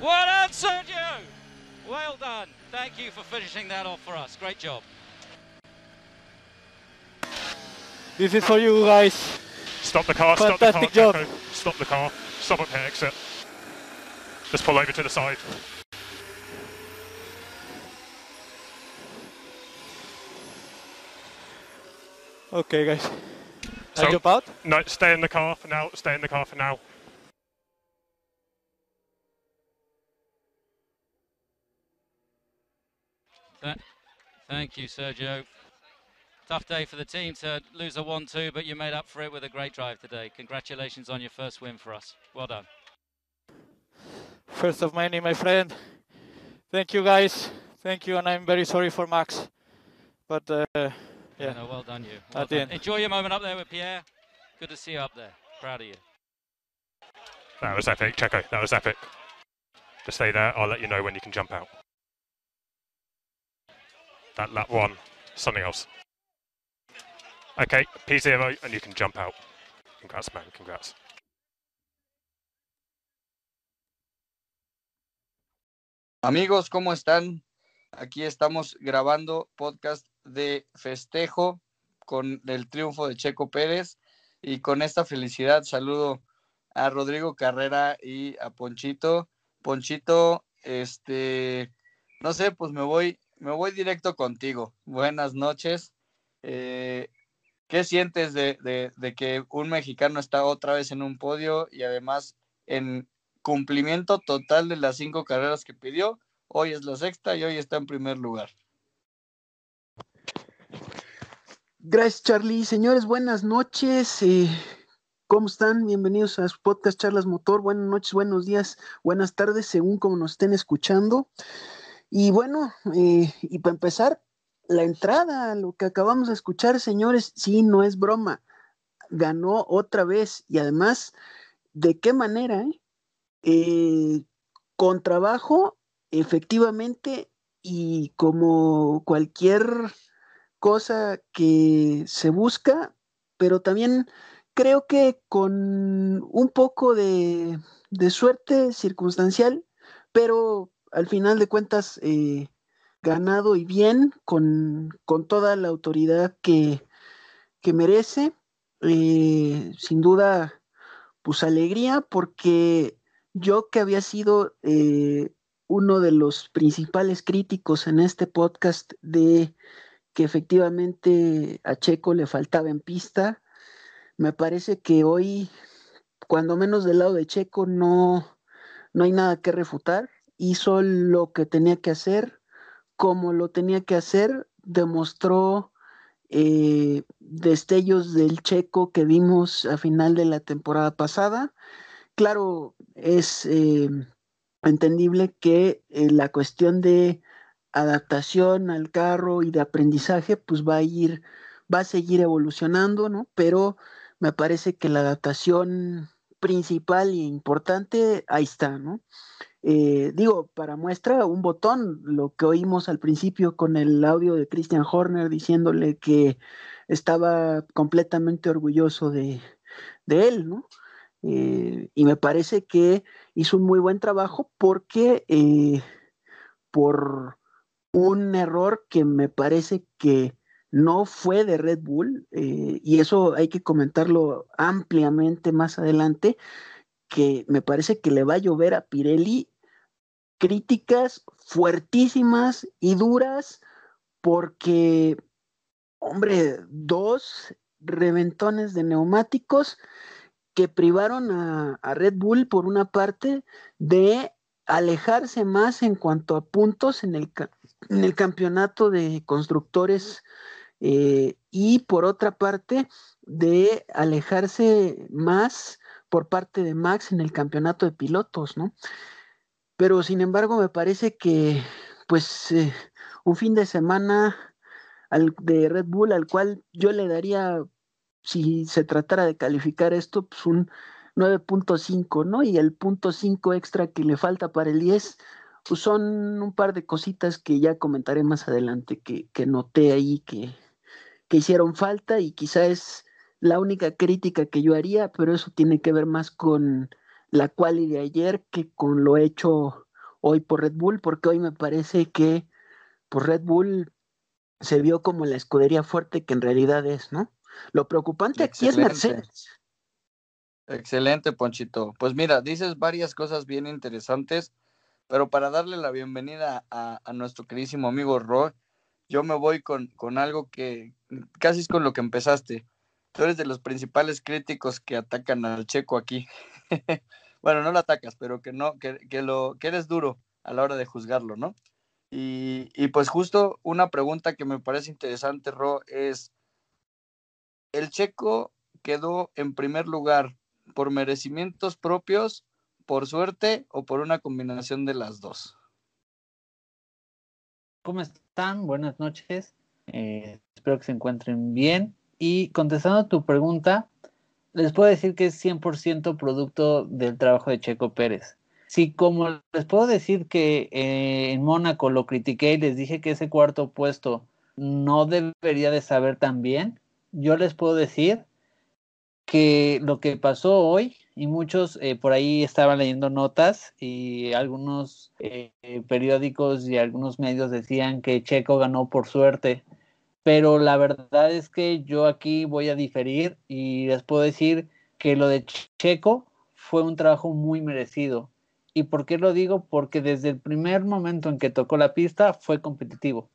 Well done, Sergio! Well done. Thank you for finishing that off for us. Great job. This is for you guys. Stop the car, stop the car, Fantastic job. Checo. Stop the car. Stop at the exit. Just pull over to the side. Okay, guys. So- I jump out? No, stay in the car for now. Stay in the car for now. Th- Thank you, Sergio. Tough day for the team to lose a 1 2, but you made up for it with a great drive today. Congratulations on your first win for us. Well done. First of many, my friend. Thank you, guys. Thank you, and I'm very sorry for Max. But uh, yeah, No, well done, you. Well At the done. end. Enjoy your moment up there with Pierre. Good to see you up there. Proud of you. That was epic, Checo. That was epic. Just stay there. I'll let you know when you can jump out. That lap one, something else. Okay, P0 and you can jump out. Congrats, man. Congrats. Amigos, ¿cómo están? Aquí estamos grabando podcast de festejo con el triunfo de Checo Pérez y con esta felicidad saludo a Rodrigo Carrera y a Ponchito. Ponchito, este, no sé, pues me voy, me voy directo contigo. Buenas noches. Eh, ¿Qué sientes de, que un mexicano está otra vez en un podio y además en cumplimiento total de las cinco carreras que pidió? Hoy es la sexta y hoy está en primer lugar. Gracias, Charlie. Señores, buenas noches. eh, ¿Cómo están? Bienvenidos a su podcast Charlas Motor. Buenas noches, buenos días, buenas tardes, según como nos estén escuchando. Y bueno, eh, y para empezar, la entrada, lo que acabamos de escuchar, señores, sí, no es broma. Ganó otra vez y además, ¿de qué manera? eh? Eh, con trabajo, efectivamente, y como cualquier cosa que se busca, pero también creo que con un poco de, de suerte circunstancial, pero al final de cuentas eh, ganado y bien, con, con toda la autoridad que, que merece. Eh, sin duda, pues alegría, porque yo que había sido eh, uno de los principales críticos en este podcast de que efectivamente a Checo le faltaba en pista. Me parece que hoy, cuando menos del lado de Checo, no, no hay nada que refutar. Hizo lo que tenía que hacer, como lo tenía que hacer, demostró eh, destellos del Checo que vimos a final de la temporada pasada. Claro, es eh, entendible que eh, la cuestión de adaptación al carro y de aprendizaje, pues va a ir, va a seguir evolucionando, ¿no? Pero me parece que la adaptación principal e importante, ahí está, ¿no? Eh, digo, para muestra, un botón, lo que oímos al principio con el audio de Christian Horner diciéndole que estaba completamente orgulloso de, de él, ¿no? Eh, y me parece que hizo un muy buen trabajo porque eh, por un error que me parece que no fue de Red Bull, y eso hay que comentarlo ampliamente más adelante, que me parece que le va a llover a Pirelli críticas fuertísimas y duras porque, hombre, dos reventones de neumáticos que privaron a, Red Bull por una parte de alejarse más en cuanto a puntos en el, en el campeonato de constructores eh, y por otra parte de alejarse más por parte de Max en el campeonato de pilotos, ¿no? Pero sin embargo me parece que pues eh, un fin de semana de Red Bull al cual yo le daría, si se tratara de calificar esto, pues un 9.5, ¿no? Y el punto 5 extra que le falta para el 10, pues son un par de cositas que ya comentaré más adelante, que, que noté ahí que, que hicieron falta y quizá es la única crítica que yo haría, pero eso tiene que ver más con la quali de ayer que con lo hecho hoy por Red Bull, porque hoy me parece que pues Red Bull se vio como la escudería fuerte que en realidad es, ¿no? Lo preocupante aquí es Mercedes. Excelente, Ponchito. Pues mira, dices varias cosas bien interesantes, pero para darle la bienvenida a, nuestro queridísimo amigo Roy, yo me voy con, con algo que casi es con lo que empezaste. Tú eres de los principales críticos que atacan al checo aquí. bueno, no lo atacas, pero que no, que, que, lo, que eres duro a la hora de juzgarlo, ¿no? Y, y pues justo una pregunta que me parece interesante, Ro, es, ¿el checo quedó en primer lugar por merecimientos propios, por suerte o por una combinación de las dos? ¿Cómo están? Buenas noches. Eh, espero que se encuentren bien. Y contestando a tu pregunta, les puedo decir que es 100% producto del trabajo de Checo Pérez. Si como les puedo decir que eh, en Mónaco lo critiqué y les dije que ese cuarto puesto no debería de saber tan bien, yo les puedo decir que lo que pasó hoy, y muchos eh, por ahí estaban leyendo notas y algunos eh, periódicos y algunos medios decían que Checo ganó por suerte, pero la verdad es que yo aquí voy a diferir y les puedo decir que lo de Checo fue un trabajo muy merecido. ¿Y por qué lo digo? Porque desde el primer momento en que tocó la pista fue competitivo.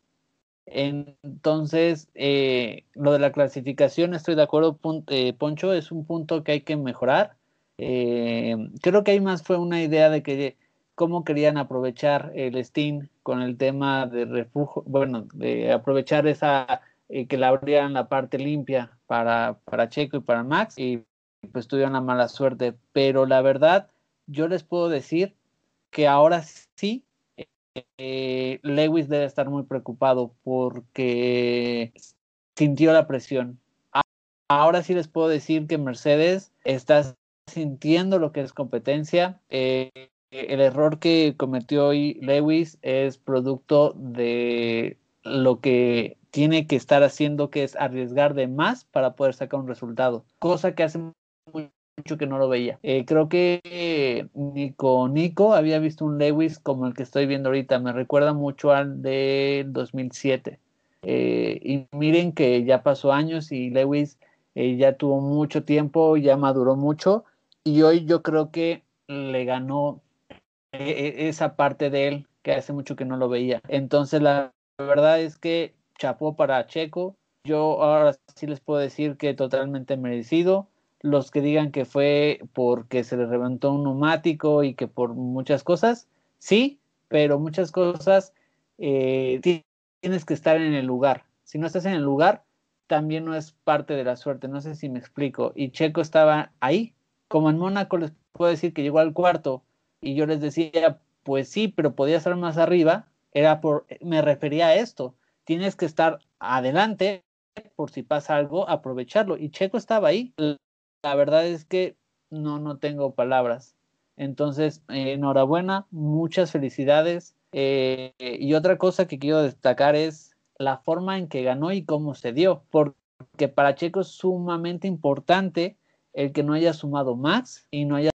Entonces, eh, lo de la clasificación, estoy de acuerdo, eh, Poncho, es un punto que hay que mejorar. Eh, creo que ahí más fue una idea de que cómo querían aprovechar el Steam con el tema de refugio, bueno, de aprovechar esa, que le abrieran la parte limpia para, para Checo y para Max, y pues tuvieron la mala suerte. Pero la verdad, yo les puedo decir que ahora sí eh, Lewis debe estar muy preocupado porque sintió la presión. Ahora sí les puedo decir que Mercedes está sintiendo lo que es competencia. Eh, el error que cometió hoy Lewis es producto de lo que tiene que estar haciendo, que es arriesgar de más para poder sacar un resultado, cosa que hace que no lo veía. Eh, creo que Nico Nico había visto un Lewis como el que estoy viendo ahorita. Me recuerda mucho al de 2007. Eh, y miren que ya pasó años y Lewis eh, ya tuvo mucho tiempo, ya maduró mucho. Y hoy yo creo que le ganó esa parte de él que hace mucho que no lo veía. Entonces la verdad es que chapó para Checo. Yo ahora sí les puedo decir que totalmente merecido los que digan que fue porque se le reventó un neumático y que por muchas cosas, sí, pero muchas cosas eh, tienes que estar en el lugar. Si no estás en el lugar, también no es parte de la suerte. No sé si me explico. Y Checo estaba ahí. Como en Mónaco les puedo decir que llegó al cuarto y yo les decía, pues sí, pero podía estar más arriba. Era por, me refería a esto. Tienes que estar adelante por si pasa algo, aprovecharlo. Y Checo estaba ahí la verdad es que no, no tengo palabras. Entonces, eh, enhorabuena, muchas felicidades. Eh, y otra cosa que quiero destacar es la forma en que ganó y cómo se dio, porque para Checo es sumamente importante el que no haya sumado Max y no haya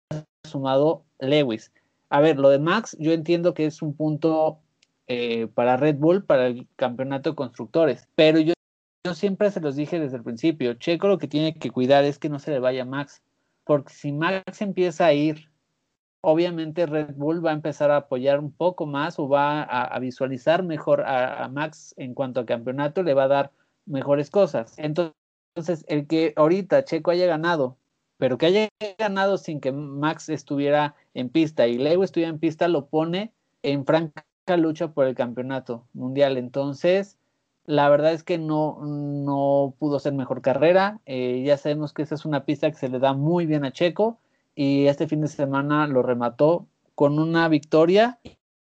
sumado Lewis. A ver, lo de Max yo entiendo que es un punto eh, para Red Bull, para el campeonato de constructores, pero yo yo siempre se los dije desde el principio, Checo lo que tiene que cuidar es que no se le vaya Max, porque si Max empieza a ir, obviamente Red Bull va a empezar a apoyar un poco más o va a, visualizar mejor a, Max en cuanto a campeonato, le va a dar mejores cosas. Entonces, el que ahorita Checo haya ganado, pero que haya ganado sin que Max estuviera en pista y Leo estuviera en pista, lo pone en franca lucha por el campeonato mundial. Entonces, la verdad es que no, no pudo ser mejor carrera. Eh, ya sabemos que esa es una pista que se le da muy bien a Checo y este fin de semana lo remató con una victoria.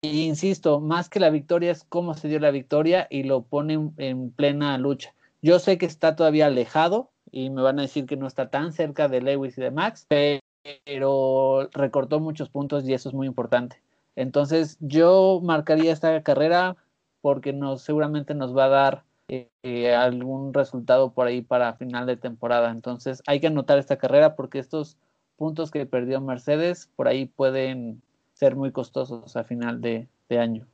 E insisto, más que la victoria es cómo se dio la victoria y lo pone en, plena lucha. Yo sé que está todavía alejado y me van a decir que no está tan cerca de Lewis y de Max, pero recortó muchos puntos y eso es muy importante. Entonces yo marcaría esta carrera porque nos, seguramente nos va a dar eh, eh, algún resultado por ahí para final de temporada. Entonces hay que anotar esta carrera porque estos puntos que perdió Mercedes por ahí pueden ser muy costosos a final de, de año.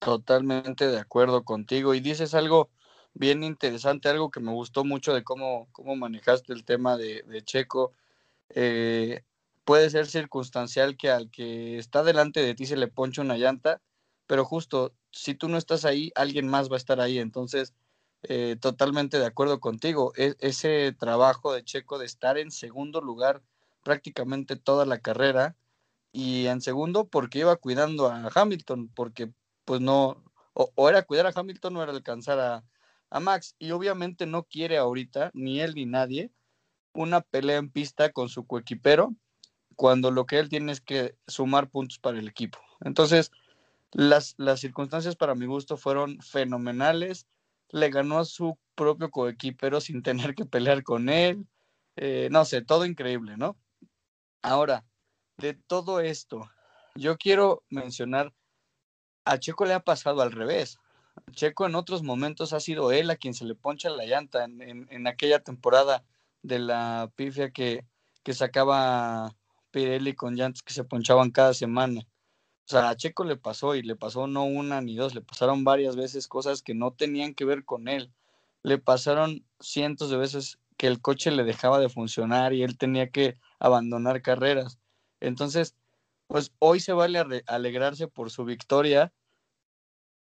Totalmente de acuerdo contigo. Y dices algo bien interesante, algo que me gustó mucho de cómo, cómo manejaste el tema de, de Checo. Eh, puede ser circunstancial que al que está delante de ti se le ponche una llanta, pero justo si tú no estás ahí, alguien más va a estar ahí. Entonces, eh, totalmente de acuerdo contigo. E ese trabajo de Checo de estar en segundo lugar prácticamente toda la carrera y en segundo porque iba cuidando a Hamilton, porque pues no, o, o era cuidar a Hamilton o era alcanzar a, a Max. Y obviamente no quiere ahorita, ni él ni nadie, una pelea en pista con su coequipero cuando lo que él tiene es que sumar puntos para el equipo. Entonces, las, las circunstancias para mi gusto fueron fenomenales. Le ganó a su propio coequipero sin tener que pelear con él. Eh, no sé, todo increíble, ¿no? Ahora, de todo esto, yo quiero mencionar, a Checo le ha pasado al revés. Checo en otros momentos ha sido él a quien se le poncha la llanta en, en, en aquella temporada de la pifia que, que sacaba Pirelli con llantas que se ponchaban cada semana. O sea, a Checo le pasó y le pasó no una ni dos, le pasaron varias veces cosas que no tenían que ver con él. Le pasaron cientos de veces que el coche le dejaba de funcionar y él tenía que abandonar carreras. Entonces, pues hoy se vale alegrarse por su victoria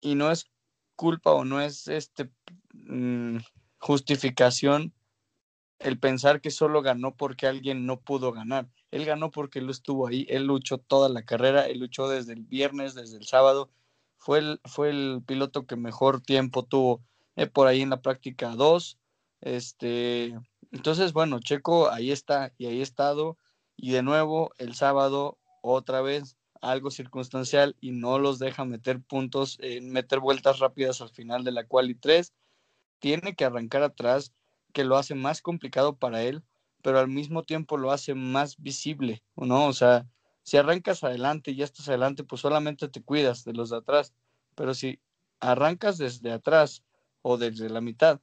y no es culpa o no es este mmm, justificación el pensar que solo ganó porque alguien no pudo ganar. Él ganó porque él estuvo ahí, él luchó toda la carrera, él luchó desde el viernes, desde el sábado. Fue el, fue el piloto que mejor tiempo tuvo eh, por ahí en la práctica 2. Este, entonces, bueno, Checo ahí está y ahí ha estado. Y de nuevo, el sábado, otra vez, algo circunstancial y no los deja meter puntos, eh, meter vueltas rápidas al final de la quali 3. Tiene que arrancar atrás, que lo hace más complicado para él, pero al mismo tiempo lo hace más visible, ¿no? O sea, si arrancas adelante y ya estás adelante, pues solamente te cuidas de los de atrás, pero si arrancas desde atrás o desde la mitad,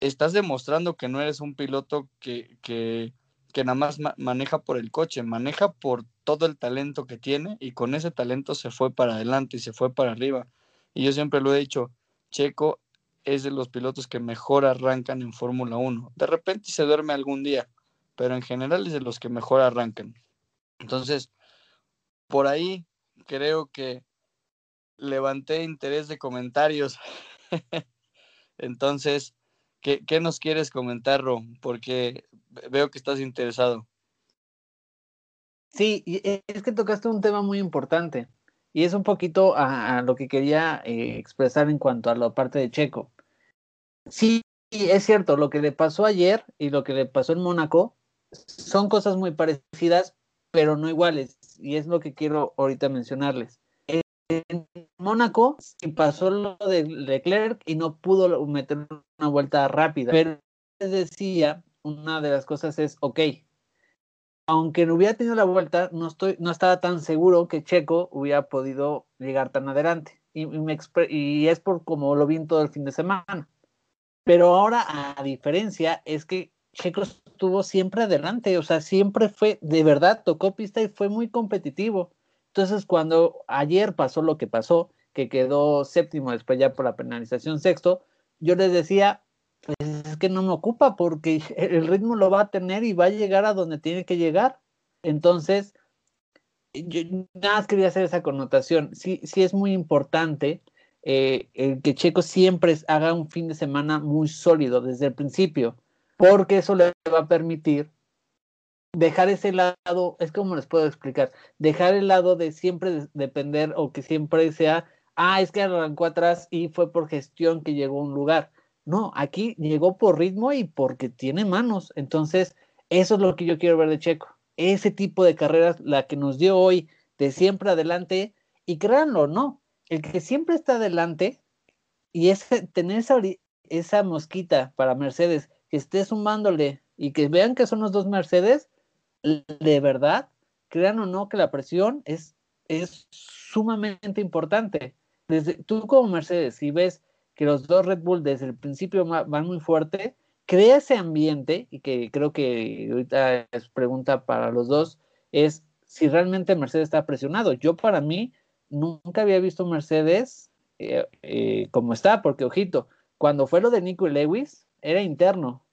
estás demostrando que no eres un piloto que, que, que nada más ma maneja por el coche, maneja por todo el talento que tiene y con ese talento se fue para adelante y se fue para arriba. Y yo siempre lo he dicho, Checo es de los pilotos que mejor arrancan en Fórmula 1. De repente se duerme algún día, pero en general es de los que mejor arrancan. Entonces, por ahí creo que levanté interés de comentarios. Entonces, ¿qué, ¿qué, nos quieres comentar, Ro? Porque veo que estás interesado. Sí, es que tocaste un tema muy importante y es un poquito a, a lo que quería eh, expresar en cuanto a la parte de Checo. Sí, es cierto, lo que le pasó ayer y lo que le pasó en Mónaco son cosas muy parecidas, pero no iguales, y es lo que quiero ahorita mencionarles. En Mónaco pasó lo de Leclerc y no pudo meter una vuelta rápida, pero les decía, una de las cosas es, ok, aunque no hubiera tenido la vuelta, no, estoy, no estaba tan seguro que Checo hubiera podido llegar tan adelante. Y, y, me y es por como lo vi todo el fin de semana. Pero ahora, a diferencia, es que Checo estuvo siempre adelante, o sea, siempre fue, de verdad, tocó pista y fue muy competitivo. Entonces, cuando ayer pasó lo que pasó, que quedó séptimo después ya por la penalización sexto, yo les decía, pues es que no me ocupa porque el ritmo lo va a tener y va a llegar a donde tiene que llegar. Entonces, yo nada más quería hacer esa connotación. Sí, sí es muy importante eh, el que Checo siempre haga un fin de semana muy sólido desde el principio, porque eso le va a permitir dejar ese lado, es como les puedo explicar, dejar el lado de siempre depender o que siempre sea, ah, es que arrancó atrás y fue por gestión que llegó a un lugar. No, aquí llegó por ritmo y porque tiene manos. Entonces, eso es lo que yo quiero ver de Checo. Ese tipo de carreras, la que nos dio hoy de siempre adelante, y créanlo, no, el que siempre está adelante y ese, tener esa, mosquita para Mercedes que esté sumándole y que vean que son los dos Mercedes, de verdad, crean o no que la presión es, es sumamente importante. Desde, tú como Mercedes, si ves que los dos Red Bull desde el principio van muy fuerte, crea ese ambiente, y que creo que ahorita es pregunta para los dos, es si realmente Mercedes está presionado. Yo para mí nunca había visto Mercedes eh, eh, como está, porque ojito, cuando fue lo de Nico Lewis, era interno.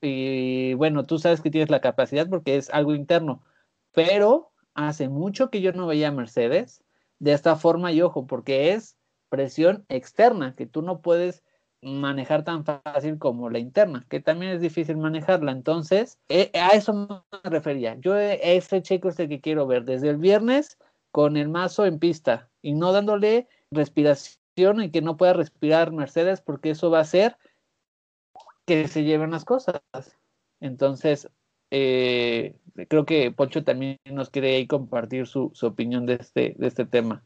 Y bueno, tú sabes que tienes la capacidad porque es algo interno, pero hace mucho que yo no veía a Mercedes de esta forma y ojo, porque es presión externa, que tú no puedes manejar tan fácil como la interna, que también es difícil manejarla. Entonces, eh, a eso me refería. Yo ese checo es el que quiero ver desde el viernes con el mazo en pista y no dándole respiración y que no pueda respirar Mercedes porque eso va a hacer que se lleven las cosas. Entonces, eh, creo que Poncho también nos quiere compartir su, su opinión de este, de este tema.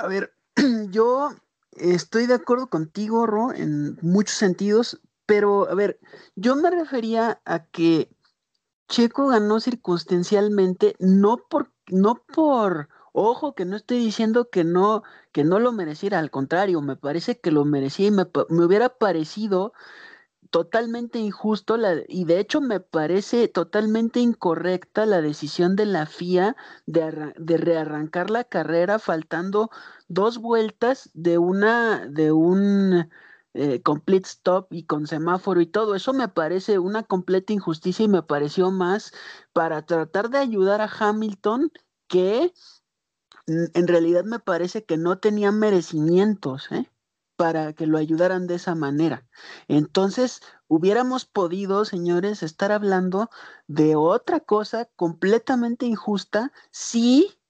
A ver, yo estoy de acuerdo contigo, Ro, en muchos sentidos, pero a ver, yo me refería a que Checo ganó circunstancialmente, no por, no por, ojo, que no estoy diciendo que no, que no lo mereciera, al contrario, me parece que lo merecía y me, me hubiera parecido totalmente injusto la, y de hecho me parece totalmente incorrecta la decisión de la FIA de, rearrancar la carrera faltando dos vueltas de una de un eh, complete stop y con semáforo y todo eso me parece una completa injusticia y me pareció más para tratar de ayudar a Hamilton que en realidad me parece que no tenía merecimientos, ¿eh? Para que lo ayudaran de esa manera. Entonces, hubiéramos podido, señores, estar hablando de otra cosa completamente injusta si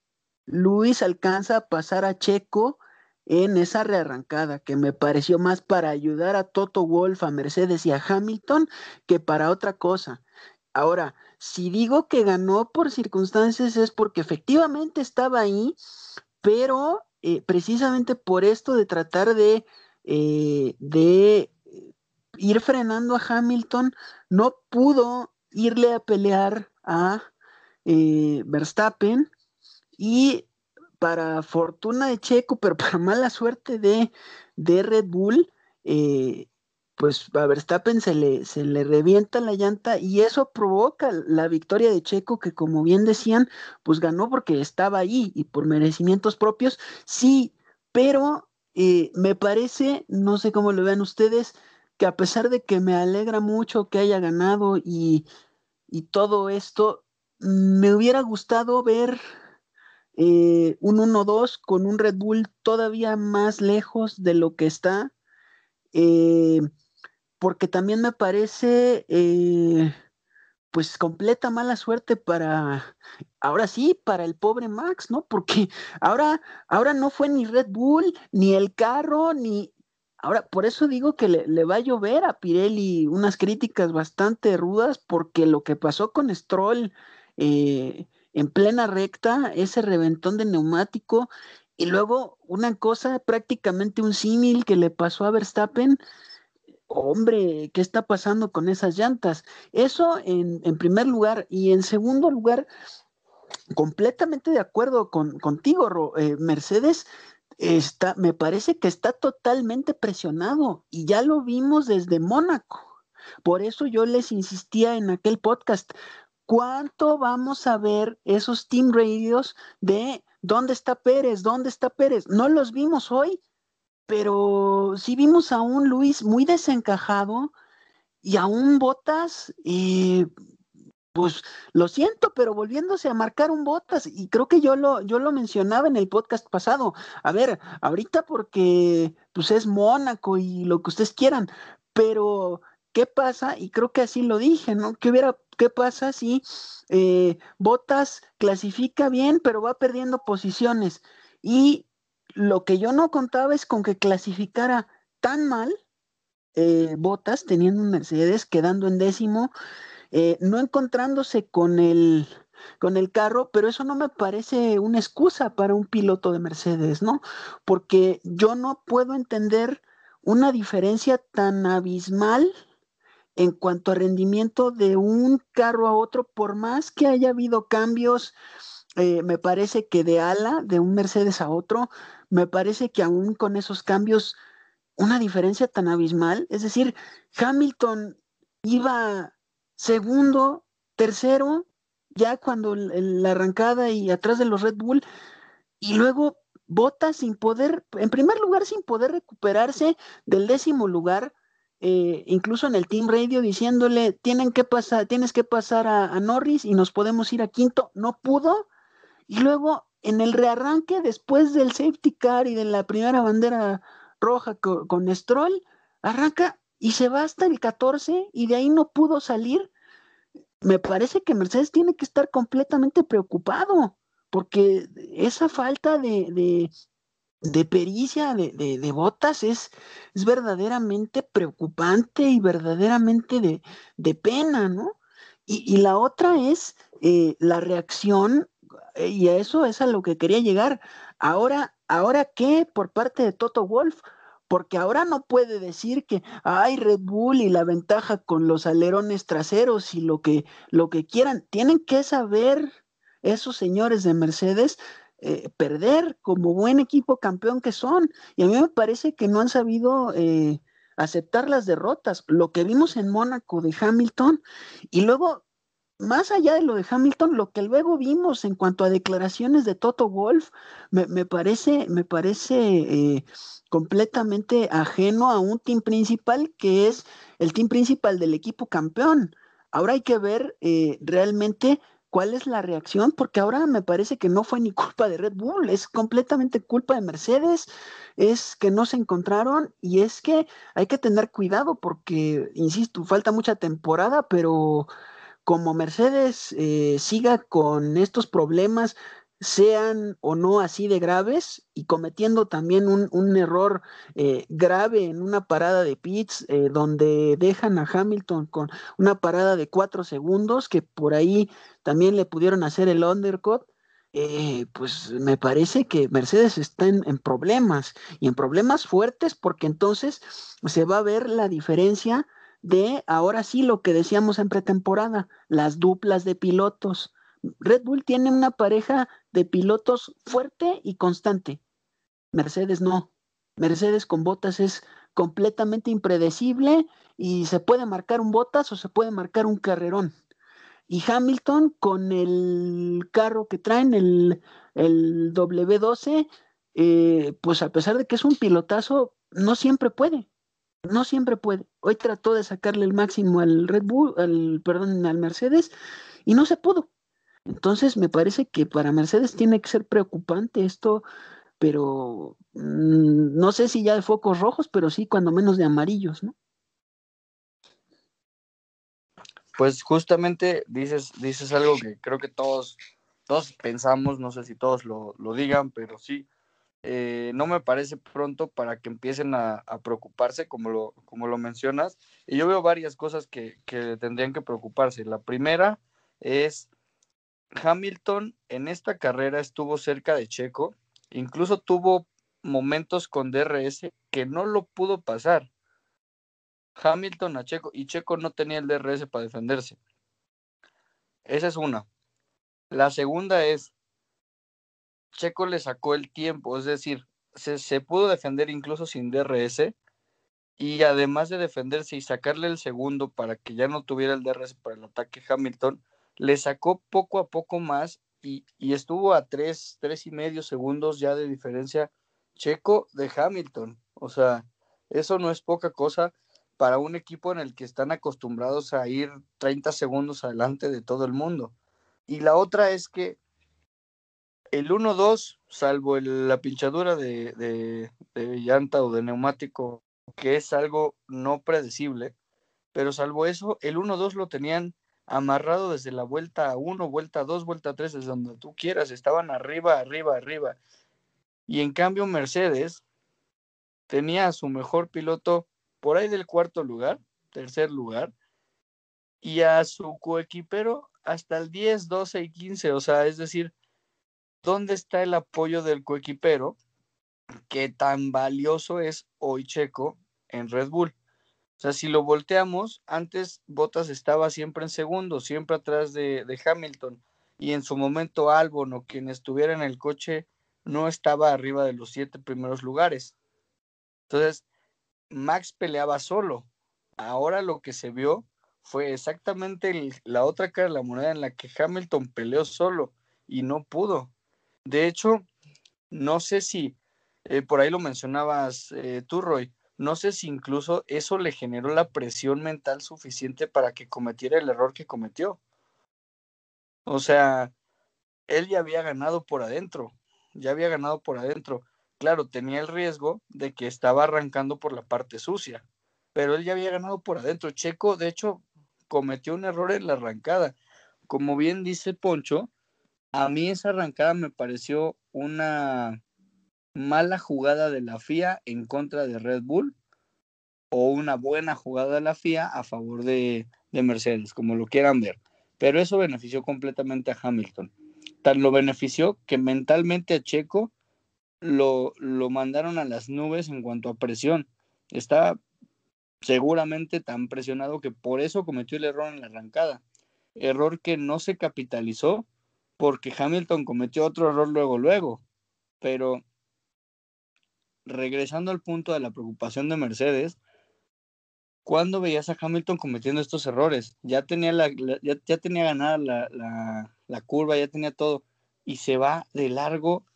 Luis alcanza a pasar a Checo en esa rearrancada, que me pareció más para ayudar a Toto Wolf, a Mercedes y a Hamilton que para otra cosa. Ahora, si digo que ganó por circunstancias es porque efectivamente estaba ahí, pero eh, precisamente por esto de tratar de, eh, de ir frenando a Hamilton, no pudo irle a pelear a eh, Verstappen y para fortuna de Checo, pero para mala suerte de, de Red Bull, pues a Verstappen se le, se le revienta la llanta y eso provoca la victoria de Checo que como bien decían, pues ganó porque estaba ahí y por merecimientos propios, sí, pero eh, me parece, no sé cómo lo vean ustedes, que a pesar de que me alegra mucho que haya ganado y, y todo esto, me hubiera gustado ver eh, un 1-2 con un Red Bull todavía más lejos de lo que está. Eh, porque también me parece eh, pues completa mala suerte para, ahora sí, para el pobre Max, ¿no? Porque ahora, ahora no fue ni Red Bull, ni el carro, ni... Ahora, por eso digo que le, va a llover a Pirelli unas críticas bastante rudas, porque lo que pasó con Stroll eh, en plena recta, ese reventón de neumático, y luego una cosa, prácticamente un símil que le pasó a Verstappen, hombre, ¿qué está pasando con esas llantas? Eso en, primer lugar. Y en segundo lugar, completamente de acuerdo con, contigo, eh, Mercedes. Está, me parece que está totalmente presionado y ya lo vimos desde Mónaco. Por eso yo les insistía en aquel podcast, ¿cuánto vamos a ver esos team radios de dónde está Pérez? ¿Dónde está Pérez? No los vimos hoy pero sí vimos a un Luis muy desencajado y a un Botas, eh, pues lo siento, pero volviéndose a marcar un Botas, y creo que yo lo, yo lo mencionaba en el podcast pasado. A ver, ahorita porque pues es Mónaco y lo que ustedes quieran, pero ¿qué pasa? Y creo que así lo dije, ¿no? ¿Qué hubiera, qué pasa si eh, Botas clasifica bien, pero va perdiendo posiciones? Y lo que yo no contaba es con que clasificara tan mal eh, Botas teniendo un Mercedes, quedando en décimo, eh, no encontrándose con el, con el carro, pero eso no me parece una excusa para un piloto de Mercedes, ¿no? Porque yo no puedo entender una diferencia tan abismal en cuanto a rendimiento de un carro a otro, por más que haya habido cambios, eh, me parece que de ala, de un Mercedes a otro, me parece que aún con esos cambios, una diferencia tan abismal, es decir, Hamilton iba segundo, tercero, ya cuando la arrancada y atrás de los Red Bull, y luego Bota sin poder, en primer lugar, sin poder recuperarse del décimo lugar, eh, incluso en el Team Radio diciéndole, tienen que pasar, tienes que pasar a, Norris y nos podemos ir a quinto, no pudo, y luego en el rearranque, después del safety car y de la primera bandera roja con, Stroll, arranca y se va hasta el 14 y de ahí no pudo salir. Me parece que Mercedes tiene que estar completamente preocupado porque esa falta de, pericia de, botas es, es, verdaderamente preocupante y verdaderamente de, pena, ¿no? Y, la otra es eh, la reacción, y a eso es a lo que quería llegar. Ahora, ¿ahora qué por parte de Toto Wolf? Porque ahora no puede decir que hay Red Bull y la ventaja con los alerones traseros y lo que, lo que quieran. Tienen que saber esos señores de Mercedes eh, perder como buen equipo campeón que son. Y a mí me parece que no han sabido eh, aceptar las derrotas. Lo que vimos en Mónaco de Hamilton y luego, más allá de lo de Hamilton, lo que luego vimos en cuanto a declaraciones de Toto Wolf, me, parece, me parece eh, completamente ajeno a un team principal que es el team principal del equipo campeón. Ahora hay que ver realmente cuál es la reacción, porque ahora me parece que no fue ni culpa de Red Bull, es completamente culpa de Mercedes, es que no se encontraron y es que hay que tener cuidado porque, insisto, falta mucha temporada, pero como Mercedes eh, siga con estos problemas, sean o no así de graves y cometiendo también un, error eh, grave en una parada de pits eh, donde dejan a Hamilton con una parada de cuatro segundos que por ahí también le pudieron hacer el undercut. Pues me parece que Mercedes está en, problemas y en problemas fuertes porque entonces se va a ver la diferencia de ahora sí lo que decíamos en pretemporada, las duplas de pilotos Red Bull tiene una pareja de pilotos fuerte y constante. Mercedes no. Mercedes con botas es completamente impredecible y se puede marcar un botas o se puede marcar un carrerón. Y Hamilton con el carro que traen, el, el W12, eh, pues a pesar de que es un pilotazo, no siempre puede. No siempre puede. Hoy trató de sacarle el máximo al Red Bull, al, perdón, al Mercedes, y no se pudo. Entonces, me parece que para Mercedes tiene que ser preocupante esto, pero mm, no sé si ya de focos rojos, pero sí cuando menos de amarillos, ¿no? Pues justamente dices, dices algo que creo que todos, todos pensamos, no sé si todos lo, digan, pero sí, eh, no me parece pronto para que empiecen a, preocuparse, como lo, como lo mencionas. Y yo veo varias cosas que, que tendrían que preocuparse. La primera es Hamilton en esta carrera estuvo cerca de Checo, incluso tuvo momentos con DRS que no lo pudo pasar. Hamilton a Checo y Checo no tenía el DRS para defenderse. Esa es una. La segunda es, Checo le sacó el tiempo, es decir, se, pudo defender incluso sin DRS y además de defenderse y sacarle el segundo para que ya no tuviera el DRS para el ataque Hamilton, le sacó poco a poco más y, estuvo a tres, tres y medio segundos ya de diferencia Checo de Hamilton. O sea, eso no es poca cosa para un equipo en el que están acostumbrados a ir 30 segundos adelante de todo el mundo. Y la otra es que el 1-2, salvo la pinchadura de, de, de, llanta o de neumático, que es algo no predecible, pero salvo eso, el 1-2 lo tenían amarrado desde la vuelta 1, vuelta 2, vuelta 3, desde donde tú quieras, estaban arriba, arriba, arriba. Y en cambio Mercedes tenía a su mejor piloto por ahí del cuarto lugar, tercer lugar, y a su coequipero hasta el 10, 12 y 15, o sea, es decir, ¿dónde está el apoyo del coequipero? que tan valioso es hoy Checo en Red Bull. O sea, si lo volteamos, antes Bottas estaba siempre en segundo, siempre atrás de, Hamilton. Y en su momento Albon o quien estuviera en el coche no estaba arriba de los siete primeros lugares. Entonces, Max peleaba solo. Ahora lo que se vio fue exactamente la otra cara de la moneda en la que Hamilton peleó solo y no pudo. De hecho, no sé si, eh, por ahí lo mencionabas eh, tú, Roy, no sé si incluso eso le generó la presión mental suficiente para que cometiera el error que cometió. O sea, él ya había ganado por adentro, ya había ganado por adentro. Claro, tenía el riesgo de que estaba arrancando por la parte sucia, pero él ya había ganado por adentro. Checo, de hecho, cometió un error en la arrancada. Como bien dice Poncho, a mí esa arrancada me pareció una mala jugada de la FIA en contra de Red Bull o una buena jugada de la FIA a favor de, Mercedes, como lo quieran ver. Pero eso benefició completamente a Hamilton. Tan lo benefició que mentalmente a Checo lo, lo mandaron a las nubes en cuanto a presión. Estaba seguramente tan presionado que por eso cometió el error en la arrancada. Error que no se capitalizó porque Hamilton cometió otro error luego, luego. Pero regresando al punto de la preocupación de Mercedes, ¿cuándo veías a Hamilton cometiendo estos errores? Ya tenía, la, ya, ya, tenía ganada la, la, la curva, ya tenía todo, y se va de largo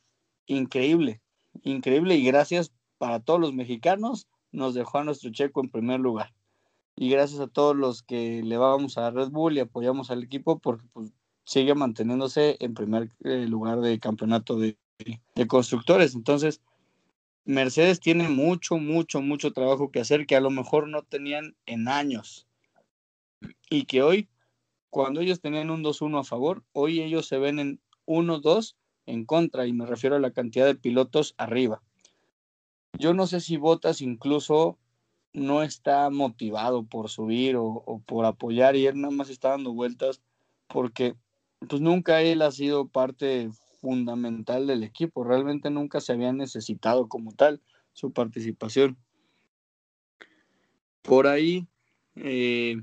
increíble, increíble, y gracias para todos los mexicanos nos dejó a nuestro checo en primer lugar. Y gracias a todos los que le vamos a Red Bull y apoyamos al equipo porque pues, sigue manteniéndose en primer eh, lugar de campeonato de, constructores. Entonces, Mercedes tiene mucho, mucho, mucho trabajo que hacer que a lo mejor no tenían en años. Y que hoy, cuando ellos tenían un 2-1 a favor, hoy ellos se ven en 1-2 en contra, y me refiero a la cantidad de pilotos arriba. Yo no sé si Botas incluso no está motivado por subir o, por apoyar y él nada más está dando vueltas porque pues nunca él ha sido parte fundamental del equipo, realmente nunca se había necesitado como tal su participación. Por ahí, eh,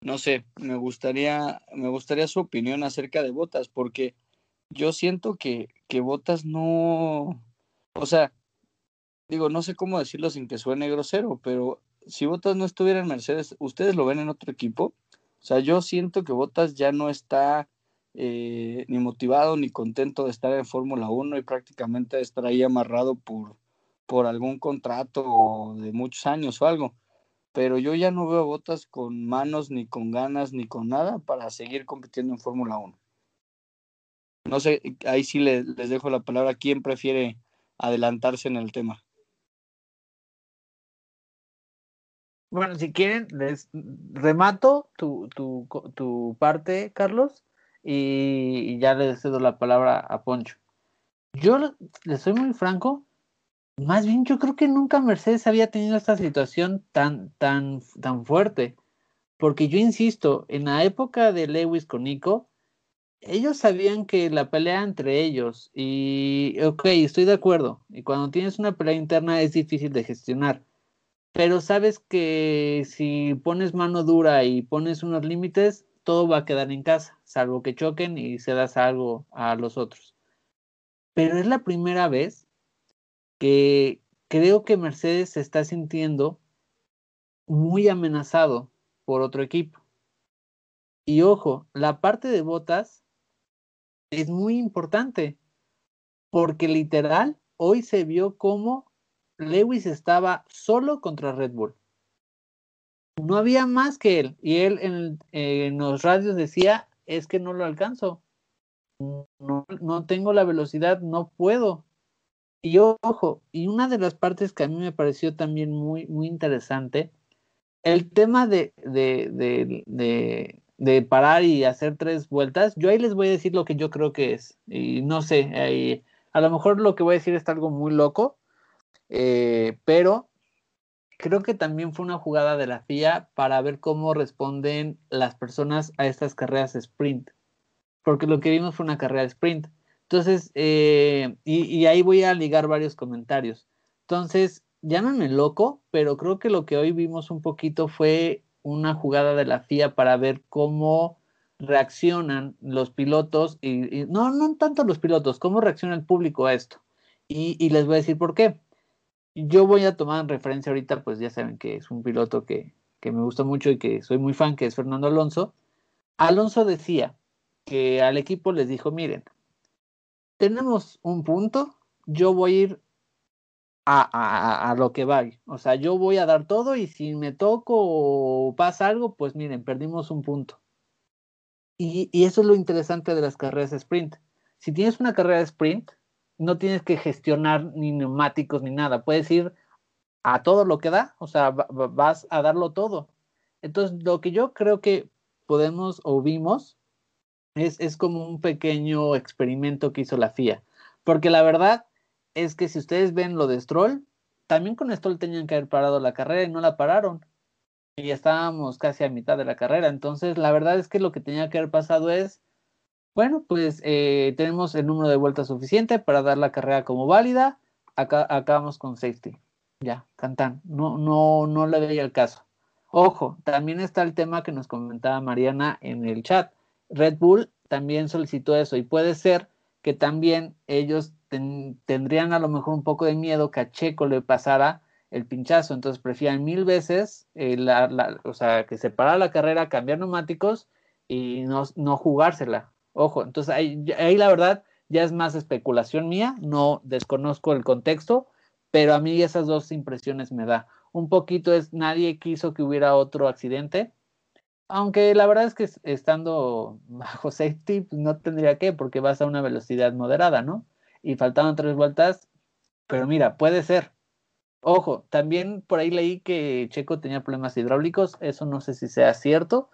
no sé, me gustaría, me gustaría su opinión acerca de Botas, porque yo siento que, que Botas no, o sea, digo, no sé cómo decirlo sin que suene grosero, pero si Botas no estuviera en Mercedes, ¿ustedes lo ven en otro equipo? O sea, yo siento que Botas ya no está eh, ni motivado ni contento de estar en Fórmula 1 y prácticamente estar ahí amarrado por, por algún contrato de muchos años o algo. Pero yo ya no veo a Botas con manos, ni con ganas, ni con nada para seguir compitiendo en Fórmula 1. No sé, ahí sí les, les dejo la palabra. ¿Quién prefiere adelantarse en el tema? Bueno, si quieren, les remato tu, tu, tu parte, Carlos, y, ya le cedo la palabra a Poncho. Yo le soy muy franco, más bien yo creo que nunca Mercedes había tenido esta situación tan, tan, tan fuerte, porque yo insisto, en la época de Lewis con Nico, ellos sabían que la pelea entre ellos, y ok, estoy de acuerdo, y cuando tienes una pelea interna es difícil de gestionar pero sabes que si pones mano dura y pones unos límites, todo va a quedar en casa, salvo que choquen y se das algo a los otros. Pero es la primera vez que creo que Mercedes se está sintiendo muy amenazado por otro equipo. Y ojo, la parte de botas es muy importante, porque literal hoy se vio como Lewis estaba solo contra Red Bull. No había más que él. Y él en, los radios decía, es que no lo alcanzo. No, no, tengo la velocidad, no puedo. Y ojo, y una de las partes que a mí me pareció también muy, muy interesante, el tema de, de, de, de, parar y hacer tres vueltas, yo ahí les voy a decir lo que yo creo que es. Y no sé, a lo mejor lo que voy a decir es algo muy loco, eh, pero creo que también fue una jugada de la FIA para ver cómo responden las personas a estas carreras sprint, porque lo que vimos fue una carrera sprint. Entonces, eh, y, ahí voy a ligar varios comentarios. Entonces, llámenme loco, pero creo que lo que hoy vimos un poquito fue una jugada de la FIA para ver cómo reaccionan los pilotos, y, no, no tanto los pilotos, cómo reacciona el público a esto. y les voy a decir por qué yo voy a tomar en referencia ahorita, pues ya saben que es un piloto que, que me gusta mucho y que soy muy fan, que es Fernando Alonso, Alonso decía que al equipo les dijo, miren, tenemos un punto, yo voy a ir a, a, lo que va. O sea, yo voy a dar todo y si me toco o pasa algo, pues miren, perdimos un punto. Y, y, eso es lo interesante de las carreras sprint. Si tienes una carrera sprint, no tienes que gestionar ni neumáticos ni nada. Puedes ir a todo lo que da, o sea, vas a darlo todo. Entonces, lo que yo creo que podemos o vimos es, es como un pequeño experimento que hizo la FIA. Porque la verdad, es que si ustedes ven lo de Stroll, también con Stroll tenían que haber parado la carrera y no la pararon. Y estábamos casi a mitad de la carrera. Entonces, la verdad es que lo que tenía que haber pasado es, bueno, pues eh, tenemos el número de vueltas suficiente para dar la carrera como válida. Acá acabamos con safety. Ya, cantan. No, no, no le veía el caso. Ojo, también está el tema que nos comentaba Mariana en el chat. Red Bull también solicitó eso y puede ser que también ellos tendrían a lo mejor un poco de miedo que a Checo le pasara el pinchazo, entonces prefieren mil veces, eh, o sea, que separar la carrera, cambiar neumáticos y no, no jugársela. Ojo, entonces ahí, la verdad ya es más especulación mía, no desconozco el contexto, pero a mí esas dos impresiones me da. Un poquito es, nadie quiso que hubiera otro accidente, aunque la verdad es que estando bajo safety pues no tendría que, porque vas a una velocidad moderada, ¿no? y faltaban tres vueltas, pero mira, puede ser. Ojo, también por ahí leí que Checo tenía problemas hidráulicos, eso no sé si sea cierto,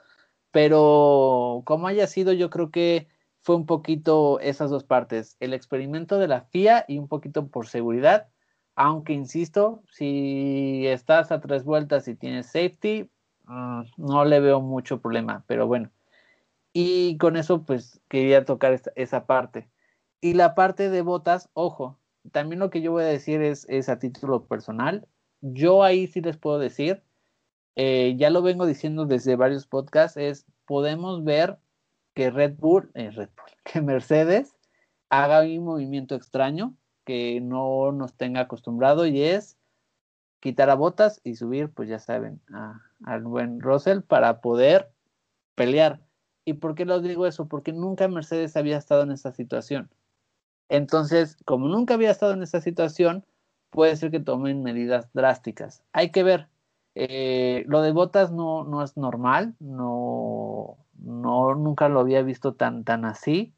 pero como haya sido, yo creo que fue un poquito esas dos partes, el experimento de la FIA y un poquito por seguridad, aunque insisto, si estás a tres vueltas y tienes safety, mm, no le veo mucho problema, pero bueno. Y con eso, pues quería tocar esa parte. Y la parte de botas, ojo, también lo que yo voy a decir es, es a título personal. Yo ahí sí les puedo decir, eh, ya lo vengo diciendo desde varios podcasts, es podemos ver que Red Bull, eh, Red Bull, que Mercedes haga un movimiento extraño que no nos tenga acostumbrado y es quitar a botas y subir, pues ya saben, al buen Russell para poder pelear. ¿Y por qué lo digo eso? Porque nunca Mercedes había estado en esa situación. Entonces, como nunca había estado en esta situación, puede ser que tomen medidas drásticas. Hay que ver. Eh, lo de botas no, no es normal, no, no, nunca lo había visto tan, tan así.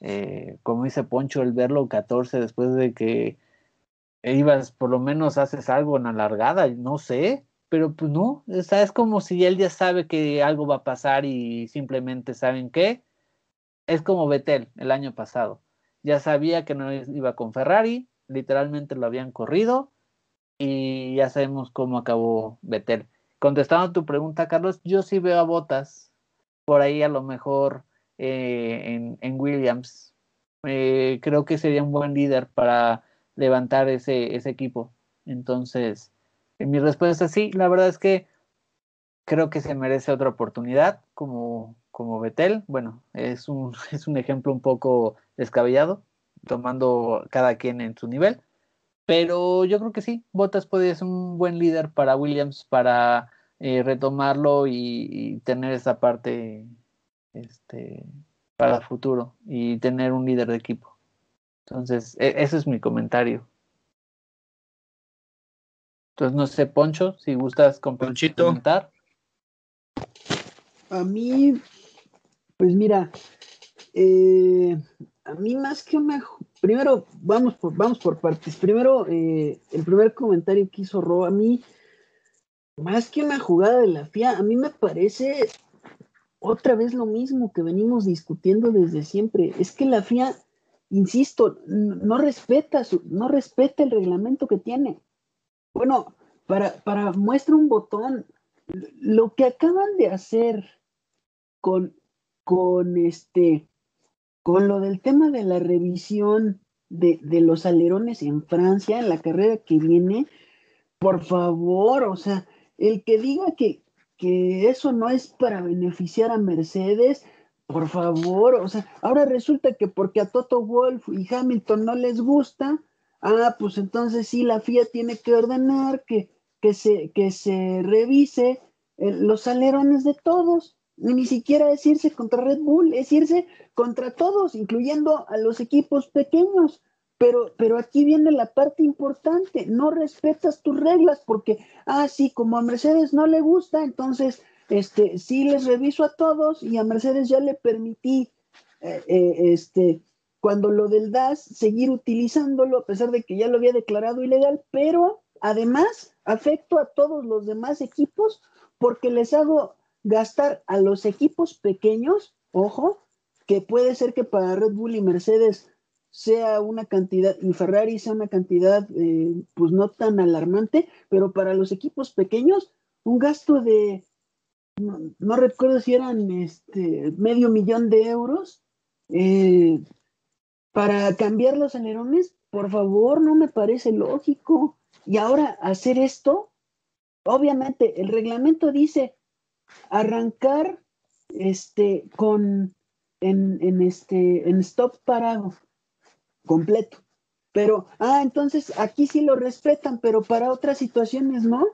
Eh, como dice Poncho, el verlo 14 después de que ibas, por lo menos haces algo en alargada, no sé, pero pues no, es como si él ya sabe que algo va a pasar y simplemente saben qué. Es como Betel el año pasado ya sabía que no iba con Ferrari, literalmente lo habían corrido y ya sabemos cómo acabó Vettel. Contestando a tu pregunta, Carlos, yo sí veo a Botas por ahí a lo mejor eh, en, Williams. Eh, creo que sería un buen líder para levantar ese, ese equipo. Entonces, en mi respuesta es sí, la verdad es que creo que se merece otra oportunidad como, como Betel. Bueno, es un, es un ejemplo un poco descabellado, tomando cada quien en su nivel. Pero yo creo que sí, Bottas puede ser un buen líder para Williams para eh, retomarlo y, tener esa parte este, para el futuro y tener un líder de equipo. Entonces, e, ese es mi comentario. Entonces, no sé, Poncho, si gustas comentar. A mí, pues mira, eh, a mí más que me... Primero, vamos por, vamos por partes. Primero, eh, el primer comentario que hizo Ro, a mí, más que una jugada de la FIA, a mí me parece otra vez lo mismo que venimos discutiendo desde siempre. Es que la FIA, insisto, no respeta, su, no respeta el reglamento que tiene. Bueno, para, para muestra un botón, lo que acaban de hacer con, con este con lo del tema de la revisión de, los alerones en Francia, en la carrera que viene, por favor, o sea, el que diga que, que eso no es para beneficiar a Mercedes, por favor, o sea, ahora resulta que porque a Toto Wolf y Hamilton no les gusta, ah, pues entonces sí, la FIA tiene que ordenar que, que, se, que se revise eh, los alerones de todos. Ni siquiera es irse contra Red Bull, es irse contra todos, incluyendo a los equipos pequeños. Pero, pero aquí viene la parte importante, no respetas tus reglas porque, ah, sí, como a Mercedes no le gusta, entonces, este, sí les reviso a todos y a Mercedes ya le permití, eh, eh, este, cuando lo del DAS, seguir utilizándolo a pesar de que ya lo había declarado ilegal, pero además afecto a todos los demás equipos porque les hago gastar a los equipos pequeños, ojo, que puede ser que para Red Bull y Mercedes sea una cantidad, y Ferrari sea una cantidad, eh, pues no tan alarmante, pero para los equipos pequeños, un gasto de, no, recuerdo si eran este, medio millón de euros, eh, para cambiar los alerones, por favor, no me parece lógico. Y ahora hacer esto, obviamente el reglamento dice arrancar este con en, en este en stop parado completo. Pero, ah, entonces aquí sí lo respetan, pero para otras situaciones no.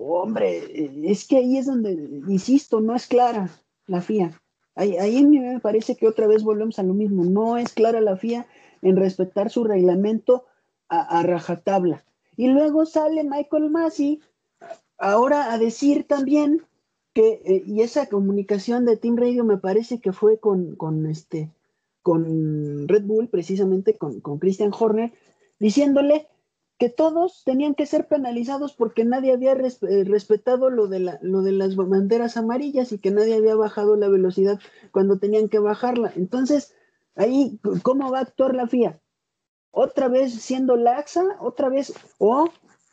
Hombre, es que ahí es donde, insisto, no es clara la FIA. Ahí, ahí me parece que otra vez volvemos a lo mismo. No es clara la FIA en respetar su reglamento a, rajatabla. Y luego sale Michael Massey ahora a decir también eh, y esa comunicación de Team Radio me parece que fue con, con este, con Red Bull, precisamente con, con Christian Horner, diciéndole que todos tenían que ser penalizados porque nadie había eh, respetado lo de, la, lo de las banderas amarillas y que nadie había bajado la velocidad cuando tenían que bajarla. Entonces, ahí, ¿cómo va a actuar la FIA? ¿Otra vez siendo laxa? ¿Otra vez? ¿O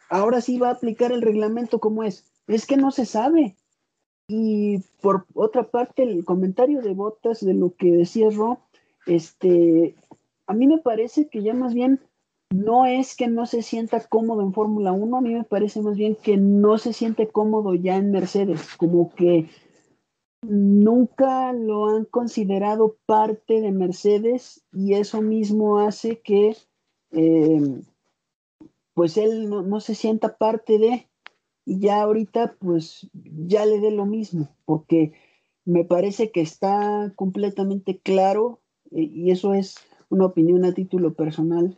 ahora sí va a aplicar el reglamento como es? Es que no se sabe. Y por otra parte, el comentario de Botas de lo que decía Ro, este, a mí me parece que ya más bien no es que no se sienta cómodo en Fórmula 1, a mí me parece más bien que no se siente cómodo ya en Mercedes, como que nunca lo han considerado parte de Mercedes y eso mismo hace que eh, pues él no, se sienta parte de ya ahorita pues ya le dé lo mismo, porque me parece que está completamente claro eh, y eso es una opinión a título personal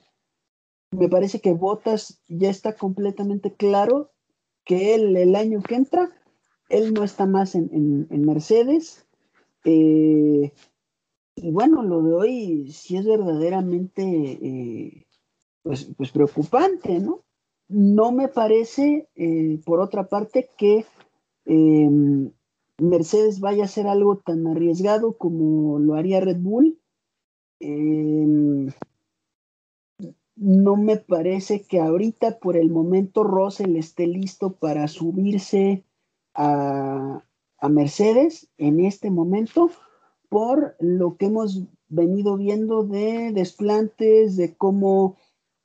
me parece que Botas ya está completamente claro que él el año que entra, él no está más en, Mercedes. Eh, y bueno, lo de hoy sí es verdaderamente eh, pues, pues, preocupante, ¿no? No me parece, eh, por otra parte, que em, Mercedes vaya a hacer algo tan arriesgado como lo haría Red Bull. Em, no me parece que ahorita por el momento Russell esté listo para subirse a, Mercedes en este momento por lo que hemos venido viendo de desplantes, de cómo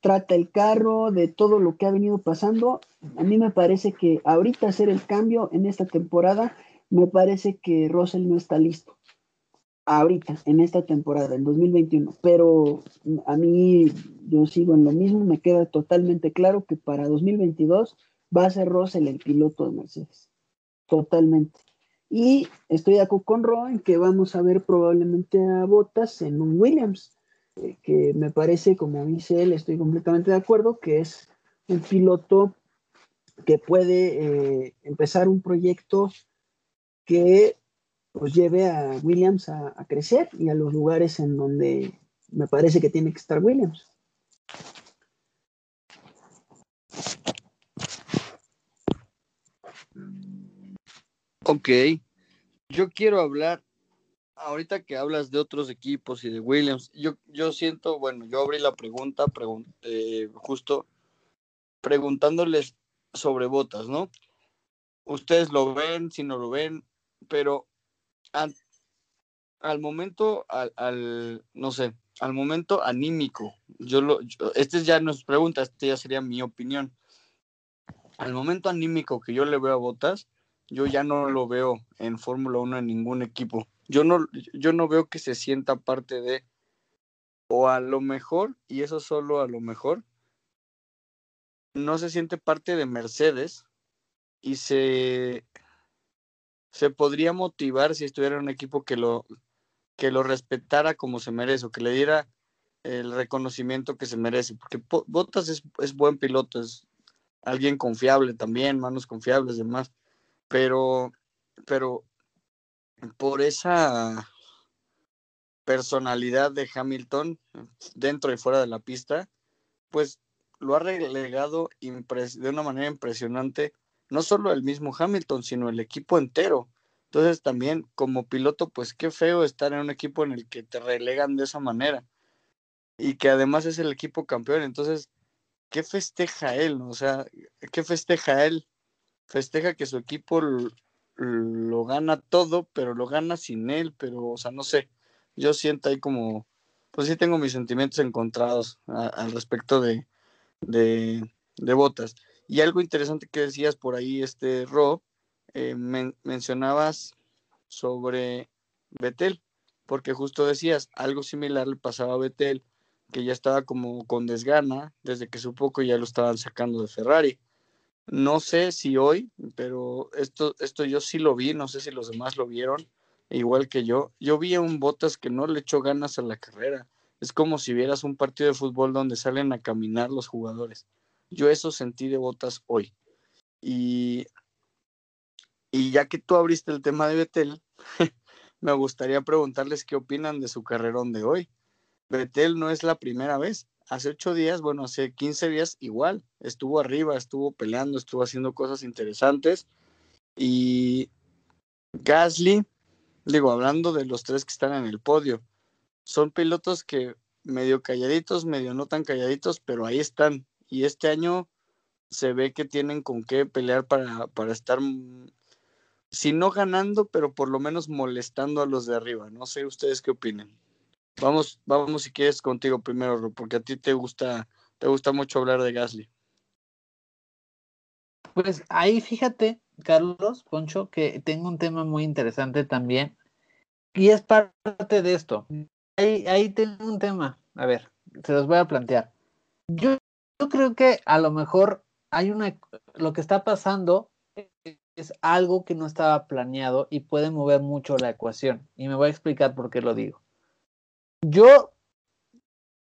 trata el carro, de todo lo que ha venido pasando. A mí me parece que ahorita hacer el cambio en esta temporada, me parece que Russell no está listo ahorita, en esta temporada, en 2021. Pero a mí, yo sigo en lo mismo, me queda totalmente claro que para 2022 va a ser Russell el piloto de Mercedes. Totalmente. Y estoy de acuerdo con Ron que vamos a ver probablemente a Bottas en un Williams, eh, que me parece, como dice él, estoy completamente de acuerdo, que es un piloto que puede eh, empezar un proyecto que pues lleve a Williams a, crecer y a los lugares en donde me parece que tiene que estar Williams. Ok, yo quiero hablar, ahorita que hablas de otros equipos y de Williams, yo, yo siento, bueno, yo abrí la pregunta eh, justo preguntándoles sobre botas, ¿no? Ustedes lo ven, si no lo ven, pero al, momento, al, no sé, al momento anímico, yo lo, este ya no es pregunta, este ya sería mi opinión. Al momento anímico que yo le veo a Botas, yo ya no lo veo en Fórmula 1 en ningún equipo. Yo no, yo no veo que se sienta parte de, o a lo mejor, y eso solo a lo mejor, no se siente parte de Mercedes y se se podría motivar si estuviera un equipo que lo, que lo respetara como se merece o que le diera el reconocimiento que se merece, porque Bottas es, es buen piloto, es alguien confiable también, manos confiables, demás, pero, pero por esa personalidad de Hamilton dentro y fuera de la pista, pues lo ha relegado de una manera impresionante, no solo el mismo Hamilton, sino el equipo entero. Entonces también como piloto, pues qué feo estar en un equipo en el que te relegan de esa manera y que además es el equipo campeón. Entonces, ¿qué festeja él? O sea, ¿qué festeja él? Festeja que su equipo lo, gana todo, pero lo gana sin él, pero, o sea, no sé. Yo siento ahí como, pues sí tengo mis sentimientos encontrados al respecto de, de, botas. Y algo interesante que decías por ahí, este Ro, eh, mencionabas sobre Betel, porque justo decías, algo similar le pasaba a Betel, que ya estaba como con desgana desde que supo que ya lo estaban sacando de Ferrari. No sé si hoy, pero esto, esto yo sí lo vi, no sé si los demás lo vieron, igual que yo. Yo vi a un Botas que no le echó ganas a la carrera. Es como si vieras un partido de fútbol donde salen a caminar los jugadores. Yo eso sentí de Botas hoy. Y, y ya que tú abriste el tema de Betel, me gustaría preguntarles qué opinan de su carrerón de hoy. Betel no es la primera vez. Hace ocho días, bueno, hace 15 días igual. Estuvo arriba, estuvo peleando, estuvo haciendo cosas interesantes. Y Gasly, digo, hablando de los tres que están en el podio, son pilotos que medio calladitos, medio no tan calladitos, pero ahí están. Y este año se ve que tienen con qué pelear para, para estar, mm, si no ganando, pero por lo menos molestando a los de arriba. No sé ustedes qué opinen. Vamos, vamos si quieres contigo primero, porque a ti te gusta, te gusta mucho hablar de Gasly. Pues ahí fíjate, Carlos, Poncho, que tengo un tema muy interesante también. Y es parte de esto. Ahí, ahí tengo un tema. A ver, se los voy a plantear. Yo, yo creo que a lo mejor hay una. Lo que está pasando es algo que no estaba planeado y puede mover mucho la ecuación. Y me voy a explicar por qué lo digo. Yo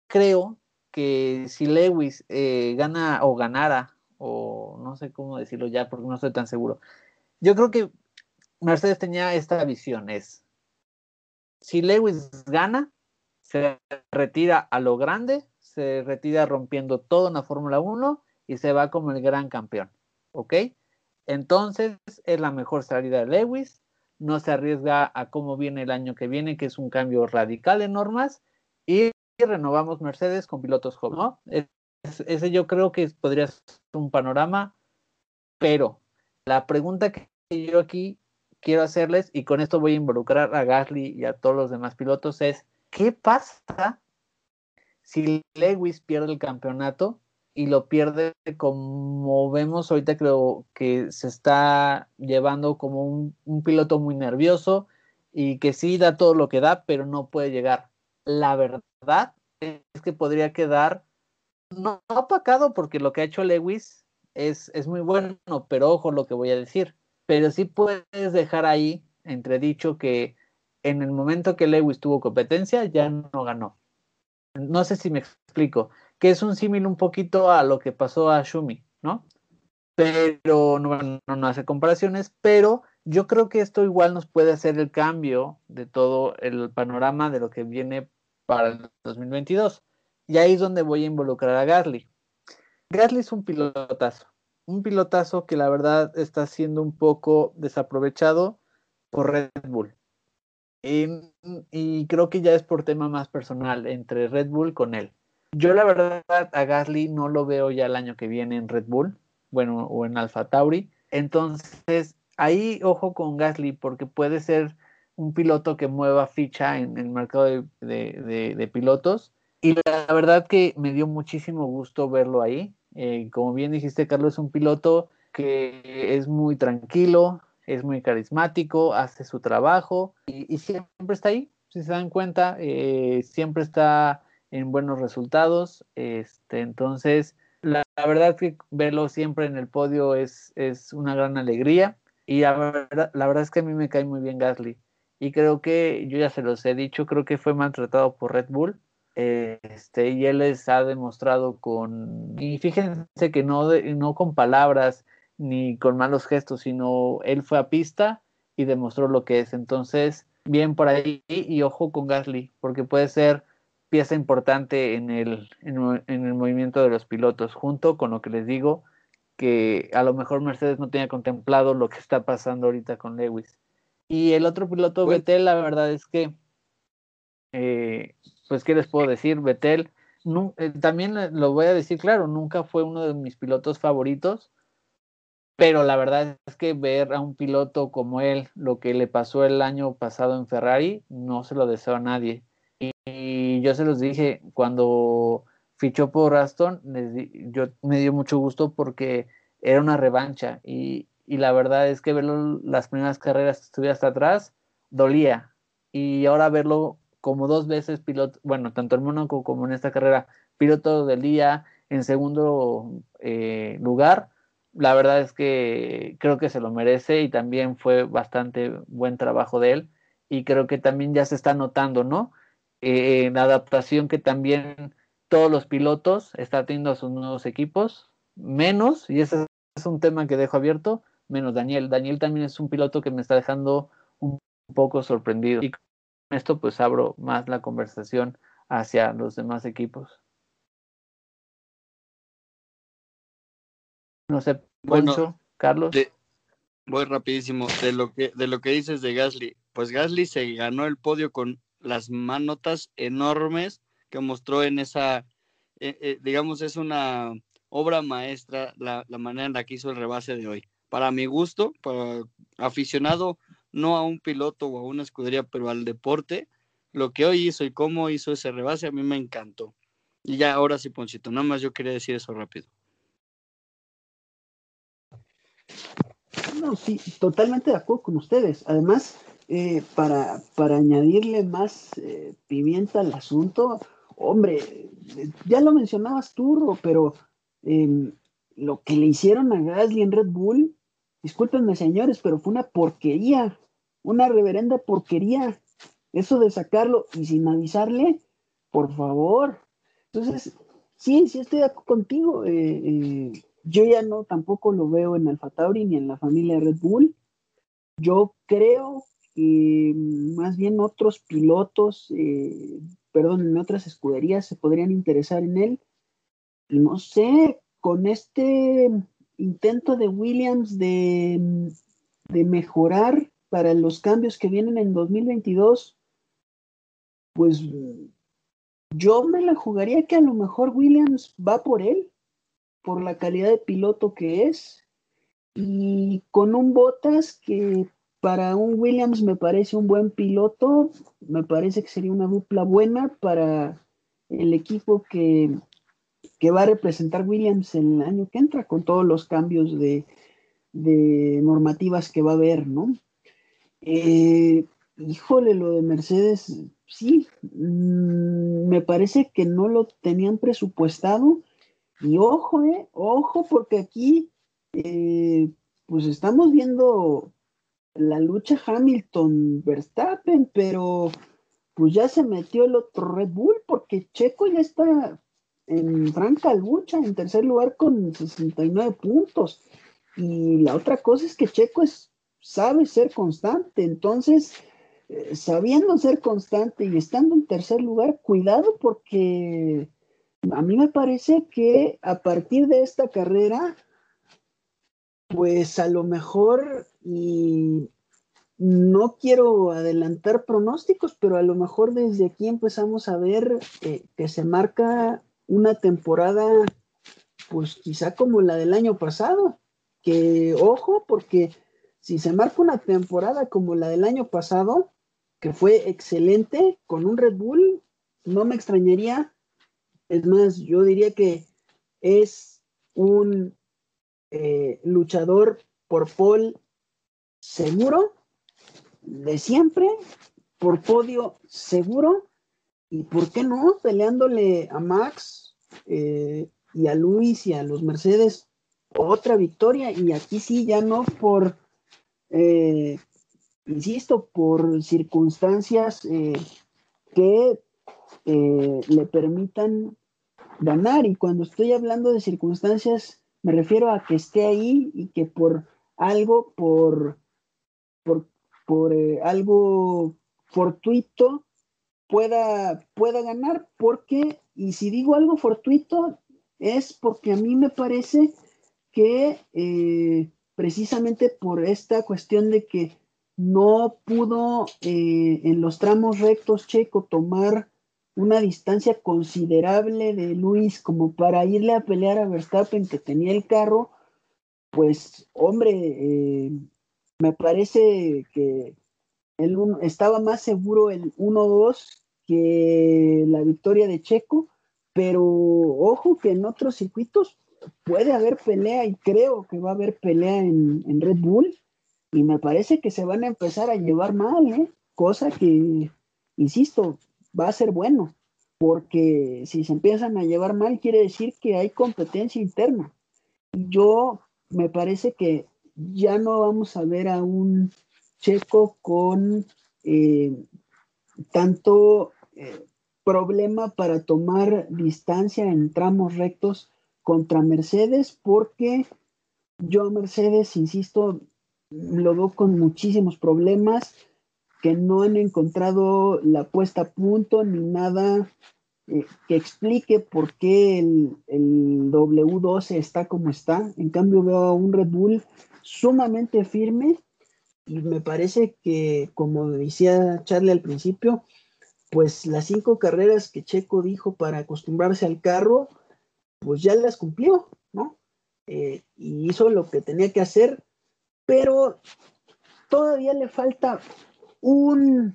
creo que si Lewis eh, gana o ganara, o no sé cómo decirlo ya porque no estoy tan seguro, yo creo que Mercedes tenía esta visión, es, si Lewis gana, se retira a lo grande, se retira rompiendo todo en la Fórmula 1 y se va como el gran campeón, ¿ok? Entonces es la mejor salida de Lewis, no se arriesga a cómo viene el año que viene, que es un cambio radical de normas, y renovamos Mercedes con pilotos jóvenes, ¿no? ese yo creo que podría ser un panorama, pero la pregunta que yo aquí quiero hacerles, y con esto voy a involucrar a Gasly y a todos los demás pilotos, es, ¿qué pasa si Lewis pierde el campeonato y lo pierde como vemos ahorita creo que se está llevando como un, piloto muy nervioso y que sí da todo lo que da, pero no puede llegar. La verdad es que podría quedar no, apacado porque lo que ha hecho Lewis es, es muy bueno, pero ojo lo que voy a decir, pero sí puedes dejar ahí entredicho que en el momento que Lewis tuvo competencia ya no ganó. No sé si me explico que es un símil un poquito a lo que pasó a Shumi, ¿no? Pero no, no, hace comparaciones, pero yo creo que esto igual nos puede hacer el cambio de todo el panorama de lo que viene para el 2022. Y ahí es donde voy a involucrar a Gasly. Gasly es un pilotazo, un pilotazo que la verdad está siendo un poco desaprovechado por Red Bull. y creo que ya es por tema más personal entre Red Bull con él. Yo la verdad a Gasly no lo veo ya el año que viene en Red Bull, bueno, o en Alfa Tauri. Entonces, ahí ojo con Gasly porque puede ser un piloto que mueva ficha en, el mercado de, pilotos. Y la verdad que me dio muchísimo gusto verlo ahí. Eh, como bien dijiste, Carlos, es un piloto que es muy tranquilo, es muy carismático, hace su trabajo y, siempre está ahí. Si se dan cuenta, eh, siempre está en buenos resultados. Este, entonces, la, verdad que verlo siempre en el podio es, es una gran alegría. Y la verdad, la verdad es que a mí me cae muy bien Gasly. Y creo que, yo ya se los he dicho, creo que fue maltratado por Red Bull. Este, y él les ha demostrado con, y fíjense que no, no con palabras ni con malos gestos, sino él fue a pista y demostró lo que es. Entonces, bien por ahí y ojo con Gasly, porque puede ser pieza importante en el, en, el movimiento de los pilotos, junto con lo que les digo, que a lo mejor Mercedes no tenía contemplado lo que está pasando ahorita con Lewis. Y el otro piloto, pues Vettel, la verdad es que, eh, pues, ¿qué les puedo decir? Vettel, no, eh, también lo voy a decir claro, nunca fue uno de mis pilotos favoritos, pero la verdad es que ver a un piloto como él, lo que le pasó el año pasado en Ferrari, no se lo deseo a nadie. Yo se los dije, cuando fichó por Aston, yo me dio mucho gusto porque era una revancha y, y la verdad es que verlo las primeras carreras que estuve hasta atrás dolía y ahora verlo como dos veces piloto, bueno, tanto en Mónaco como en esta carrera, piloto del día en segundo eh, lugar, la verdad es que creo que se lo merece y también fue bastante buen trabajo de él y creo que también ya se está notando, ¿no? Eh, la adaptación que también todos los pilotos están teniendo a sus nuevos equipos, menos, y ese es un tema que dejo abierto, menos Daniel. Daniel también es un piloto que me está dejando un poco sorprendido. Y con esto pues abro más la conversación hacia los demás equipos. No sé, bueno, Carlos. voy rapidísimo. De lo que de lo que dices de Gasly, pues Gasly se ganó el podio con las manotas enormes que mostró en esa, eh, eh, digamos, es una obra maestra la, manera en la que hizo el rebase de hoy. Para mi gusto, para aficionado no a un piloto o a una escudería, pero al deporte, lo que hoy hizo y cómo hizo ese rebase a mí me encantó. Y ya ahora sí, Ponchito, nada más yo quería decir eso rápido. No, sí, totalmente de acuerdo con ustedes. Además, eh, para, para añadirle más eh, pimienta al asunto, hombre, ya lo mencionabas tú, pero em, lo que le hicieron a Gasly en Red Bull, discúlpenme señores, pero fue una porquería, una reverenda porquería. Eso de sacarlo y sin avisarle, por favor. Entonces, sí, sí estoy contigo. Eh, yo ya no tampoco lo veo en Alfa Tauri ni en la familia Red Bull. Yo creo que más bien otros pilotos, eh, perdón, en otras escuderías se podrían interesar en él. No sé, con este intento de Williams de, de mejorar para los cambios que vienen en 2022, pues yo me la jugaría que a lo mejor Williams va por él por la calidad de piloto que es y con un Botas que para un Williams me parece un buen piloto, me parece que sería una dupla buena para el equipo que, que va a representar Williams el año que entra con todos los cambios de, de normativas que va a haber, ¿no? Eh, híjole, lo de Mercedes, sí, mm, me parece que no lo tenían presupuestado y ojo, eh, ojo, porque aquí, eh, pues estamos viendo la lucha Hamilton-Verstappen, pero pues ya se metió el otro Red Bull, porque Checo ya está en franca lucha, en tercer lugar con 69 puntos. Y la otra cosa es que Checo es, sabe ser constante, entonces, eh, sabiendo ser constante y estando en tercer lugar, cuidado porque a mí me parece que a partir de esta carrera, pues a lo mejor, y no quiero adelantar pronósticos, pero a lo mejor desde aquí empezamos a ver eh, que se marca una temporada, pues quizá como la del año pasado, que ojo, porque si se marca una temporada como la del año pasado, que fue excelente con un Red Bull, no me extrañaría. Es más, yo diría que es un eh, luchador por Paul seguro, de siempre, por podio seguro, y por qué no, peleándole a Max eh, y a Luis y a los Mercedes otra victoria, y aquí sí, ya no por eh, insisto, por circunstancias eh, que le permitan ganar. Y cuando estoy hablando de circunstancias, me refiero a que esté ahí y que por algo, por, por, por algo fortuito, pueda, pueda ganar. Porque, y si digo algo fortuito, es porque a mí me parece que precisamente por esta cuestión de que no pudo eh, en los tramos rectos Checo tomar una distancia considerable de Luis como para irle a pelear a Verstappen que tenía el carro, pues hombre, eh, me parece que el estaba más seguro el 1-2 que la victoria de Checo, pero ojo que en otros circuitos puede haber pelea y creo que va a haber pelea en, Red Bull y me parece que se van a empezar a llevar mal, ¿eh? cosa que, insisto, va a ser bueno, porque si se empiezan a llevar mal quiere decir que hay competencia interna. Yo me parece que ya no vamos a ver a un checo con eh, tanto eh, problema para tomar distancia en tramos rectos contra Mercedes, porque yo Mercedes, insisto, lo veo con muchísimos problemas que no han encontrado la puesta a punto ni nada eh, que explique por qué el, el, W12 está como está. En cambio veo a un Red Bull sumamente firme y me parece que, como decía Charlie al principio, pues las cinco carreras que Checo dijo para acostumbrarse al carro, pues ya las cumplió, ¿no? Eh, y hizo lo que tenía que hacer pero todavía le falta un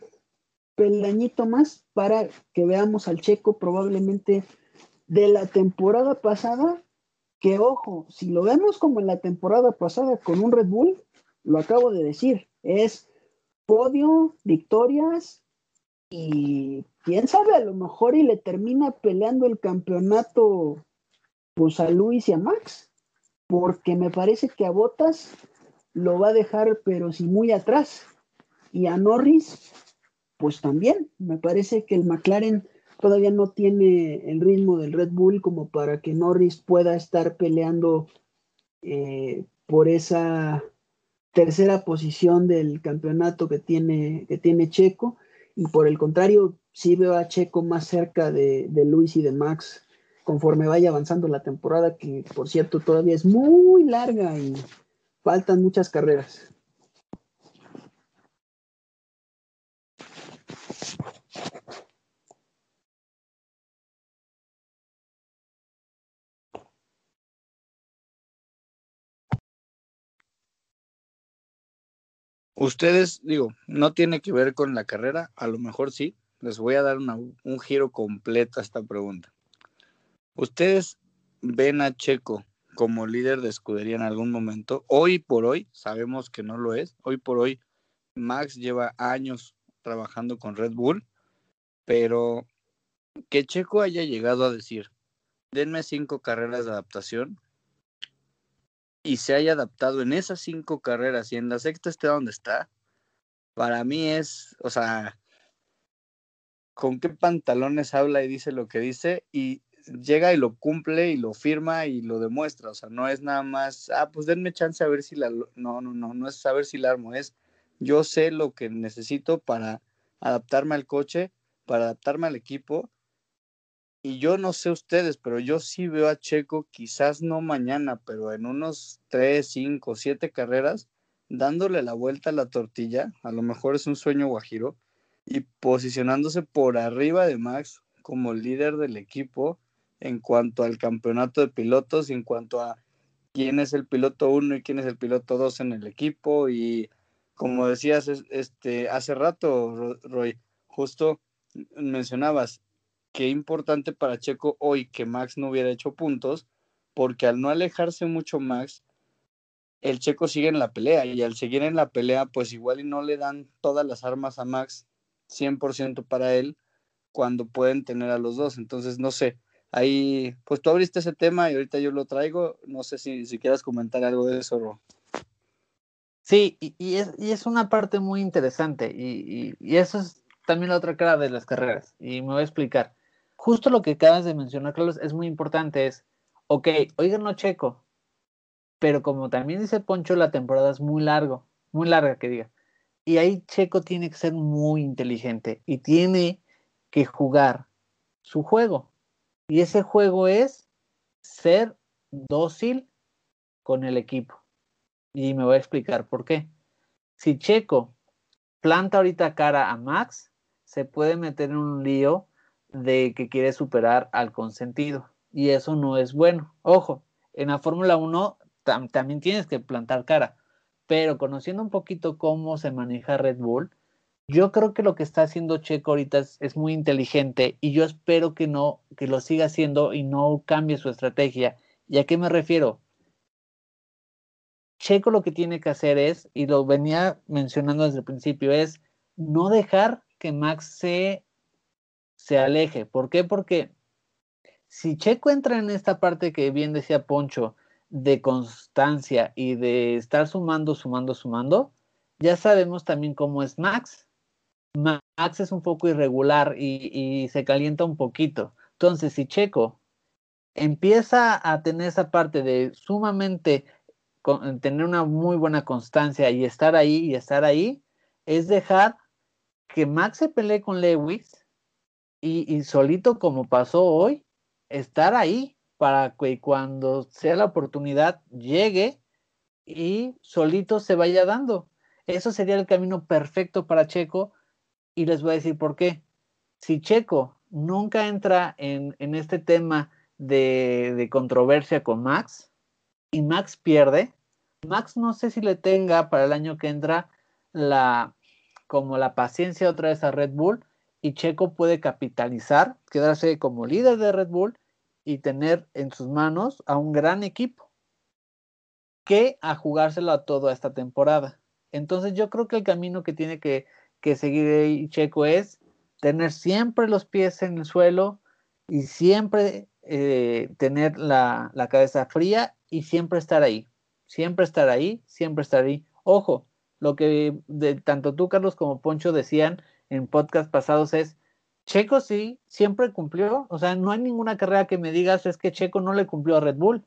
peldañito más para que veamos al checo probablemente de la temporada pasada, que ojo, si lo vemos como en la temporada pasada con un Red Bull, lo acabo de decir, es podio, victorias y quién sabe, a lo mejor y le termina peleando el campeonato pues a Luis y a Max, porque me parece que a Botas lo va a dejar, pero sí muy atrás. Y a Norris, pues también, me parece que el McLaren todavía no tiene el ritmo del Red Bull como para que Norris pueda estar peleando eh, por esa tercera posición del campeonato que tiene, que tiene Checo. Y por el contrario, sí veo a Checo más cerca de, de Luis y de Max conforme vaya avanzando la temporada, que por cierto todavía es muy larga y Faltan muchas carreras. Ustedes, digo, no tiene que ver con la carrera, a lo mejor sí. Les voy a dar un giro completo a esta pregunta. ¿Ustedes ven a Checo como líder de escudería en algún momento. Hoy por hoy sabemos que no lo es. Hoy por hoy Max lleva años trabajando con Red Bull, pero que Checo haya llegado a decir, denme cinco carreras de adaptación y se haya adaptado en esas cinco carreras y en la sexta esté donde está, para mí es, o sea, con qué pantalones habla y dice lo que dice y llega y lo cumple y lo firma y lo demuestra. O sea, no es nada más, ah, pues denme chance a ver si la. No, no, no, no es saber si la armo, es yo sé lo que necesito para adaptarme al coche, para adaptarme al equipo. Y yo no sé ustedes, pero yo sí veo a Checo, quizás no mañana, pero en unos 3, 5, 7 carreras, dándole la vuelta a la tortilla. A lo mejor es un sueño guajiro. Y posicionándose por arriba de Max como líder del equipo en cuanto al campeonato de pilotos en cuanto a quién es el piloto 1 y quién es el piloto 2 en el equipo. Y como decías este, hace rato, Roy, justo mencionabas qué importante para Checo hoy que Max no hubiera hecho puntos, porque al no alejarse mucho Max, el Checo sigue en la pelea y al seguir en la pelea, pues igual y no le dan todas las armas a Max 100% para él cuando pueden tener a los dos. Entonces, no sé, ahí, pues tú abriste ese tema y ahorita yo lo traigo. No sé si, si quieras comentar algo de eso, Ro. Sí, y, es, y es, una parte muy interesante y, y, eso es también la otra cara de las carreras y me voy a explicar. Justo lo que acabas de mencionar, Carlos, es muy importante, es, ok, oigan, no checo, pero como también dice Poncho, la temporada es muy largo, muy larga que diga. Y ahí Checo tiene que ser muy inteligente y tiene que jugar su juego. Y ese juego es ser dócil con el equipo. Y me voy a explicar por qué. Si Checo planta ahorita cara a Max, se puede meter en un lío de que quiere superar al consentido. Y eso no es bueno. Ojo, en la Fórmula 1 también tienes que plantar cara. Pero conociendo un poquito cómo se maneja Red Bull, yo creo que lo que está haciendo Checo ahorita es, es, muy inteligente y yo espero que no, que lo siga haciendo y no cambie su estrategia. ¿Y a qué me refiero? Checo lo que tiene que hacer es, y lo venía mencionando desde el principio, es no dejar que Max se, se aleje. ¿Por qué? Porque si Checo entra en esta parte que bien decía Poncho, de constancia y de estar sumando, sumando, sumando, ya sabemos también cómo es Max. Max es un poco irregular y, se calienta un poquito. Entonces, si Checo empieza a tener esa parte de sumamente tener una muy buena constancia y estar ahí y estar ahí, es dejar que Max se pelee con Lewis y, solito como pasó hoy, estar ahí para que cuando sea la oportunidad llegue y solito se vaya dando. Eso sería el camino perfecto para Checo y les voy a decir por qué. Si Checo nunca entra en, este tema de, de controversia con Max y Max pierde, Max no sé si le tenga para el año que entra la como la paciencia otra vez a Red Bull y Checo puede capitalizar, quedarse como líder de Red Bull y tener en sus manos a un gran equipo que a jugárselo a todo esta temporada. Entonces yo creo que el camino que tiene que, seguir Checo es tener siempre los pies en el suelo y siempre eh, tener la, la cabeza fría y siempre estar ahí siempre estar ahí, siempre estar ahí. Ojo, lo que de, tanto tú, Carlos, como Poncho decían en podcast pasados es, Checo sí, siempre cumplió, o sea, no hay ninguna carrera que me digas es que Checo no le cumplió a Red Bull.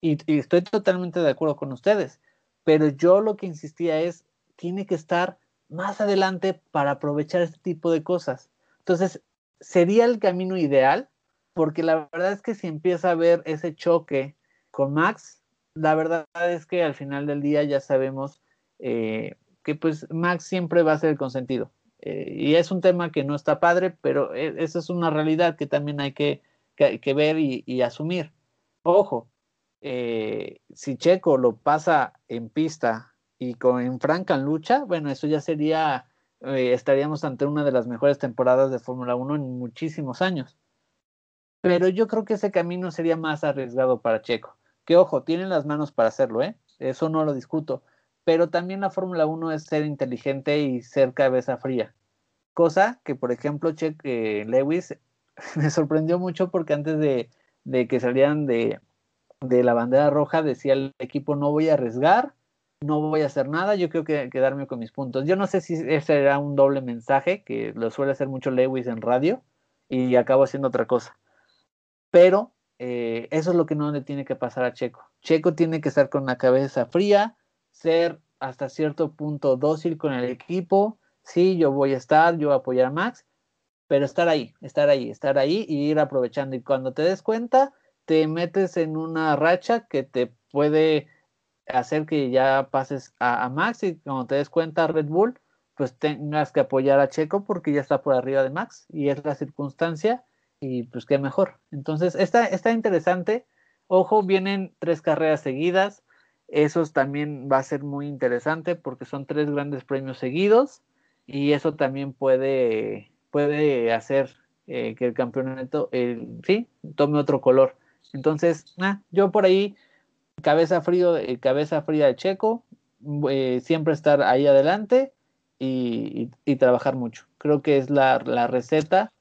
Y, estoy totalmente de acuerdo con ustedes, pero yo lo que insistía es, tiene que estar más adelante para aprovechar este tipo de cosas. Entonces, sería el camino ideal, porque la verdad es que si empieza a ver ese choque con Max, la verdad es que al final del día ya sabemos eh, que pues Max siempre va a ser el consentido. Eh, y es un tema que no está padre, pero e, esa es una realidad que también hay que, ver y, asumir. Ojo, eh, si Checo lo pasa en pista y con en franca lucha, bueno, eso ya sería, estaríamos ante una de las mejores temporadas de Fórmula 1 en muchísimos años. Pero yo creo que ese camino sería más arriesgado para Checo. Que ojo, tienen las manos para hacerlo, ¿eh? Eso no lo discuto. Pero también la Fórmula 1 es ser inteligente y ser cabeza fría. Cosa que, por ejemplo, che, eh, Lewis me sorprendió mucho porque antes de, que salieran de, la bandera roja decía el equipo no voy a arriesgar, no voy a hacer nada, yo creo que quedarme con mis puntos. Yo no sé si ese era un doble mensaje, que lo suele hacer mucho Lewis en radio, y acabo haciendo otra cosa. Pero eh, eso es lo que no le tiene que pasar a Checo. Checo tiene que estar con la cabeza fría, ser hasta cierto punto dócil con el equipo. Sí, yo voy a estar, yo voy a apoyar a Max, pero estar ahí, estar ahí, estar ahí y ir aprovechando. Y cuando te des cuenta, te metes en una racha que te puede hacer que ya pases a, a Max y cuando te des cuenta Red Bull, pues tengas que apoyar a Checo porque ya está por arriba de Max y es la circunstancia y pues qué mejor. Entonces, está, está interesante. Ojo, vienen tres carreras seguidas. Eso también va a ser muy interesante porque son tres grandes premios seguidos y eso también puede, puede hacer eh, que el campeonato, sí, tome otro color. Entonces, yo por ahí, cabeza, frío, eh, cabeza fría de Checo, eh, siempre estar ahí adelante y, trabajar mucho. Creo que es la, la receta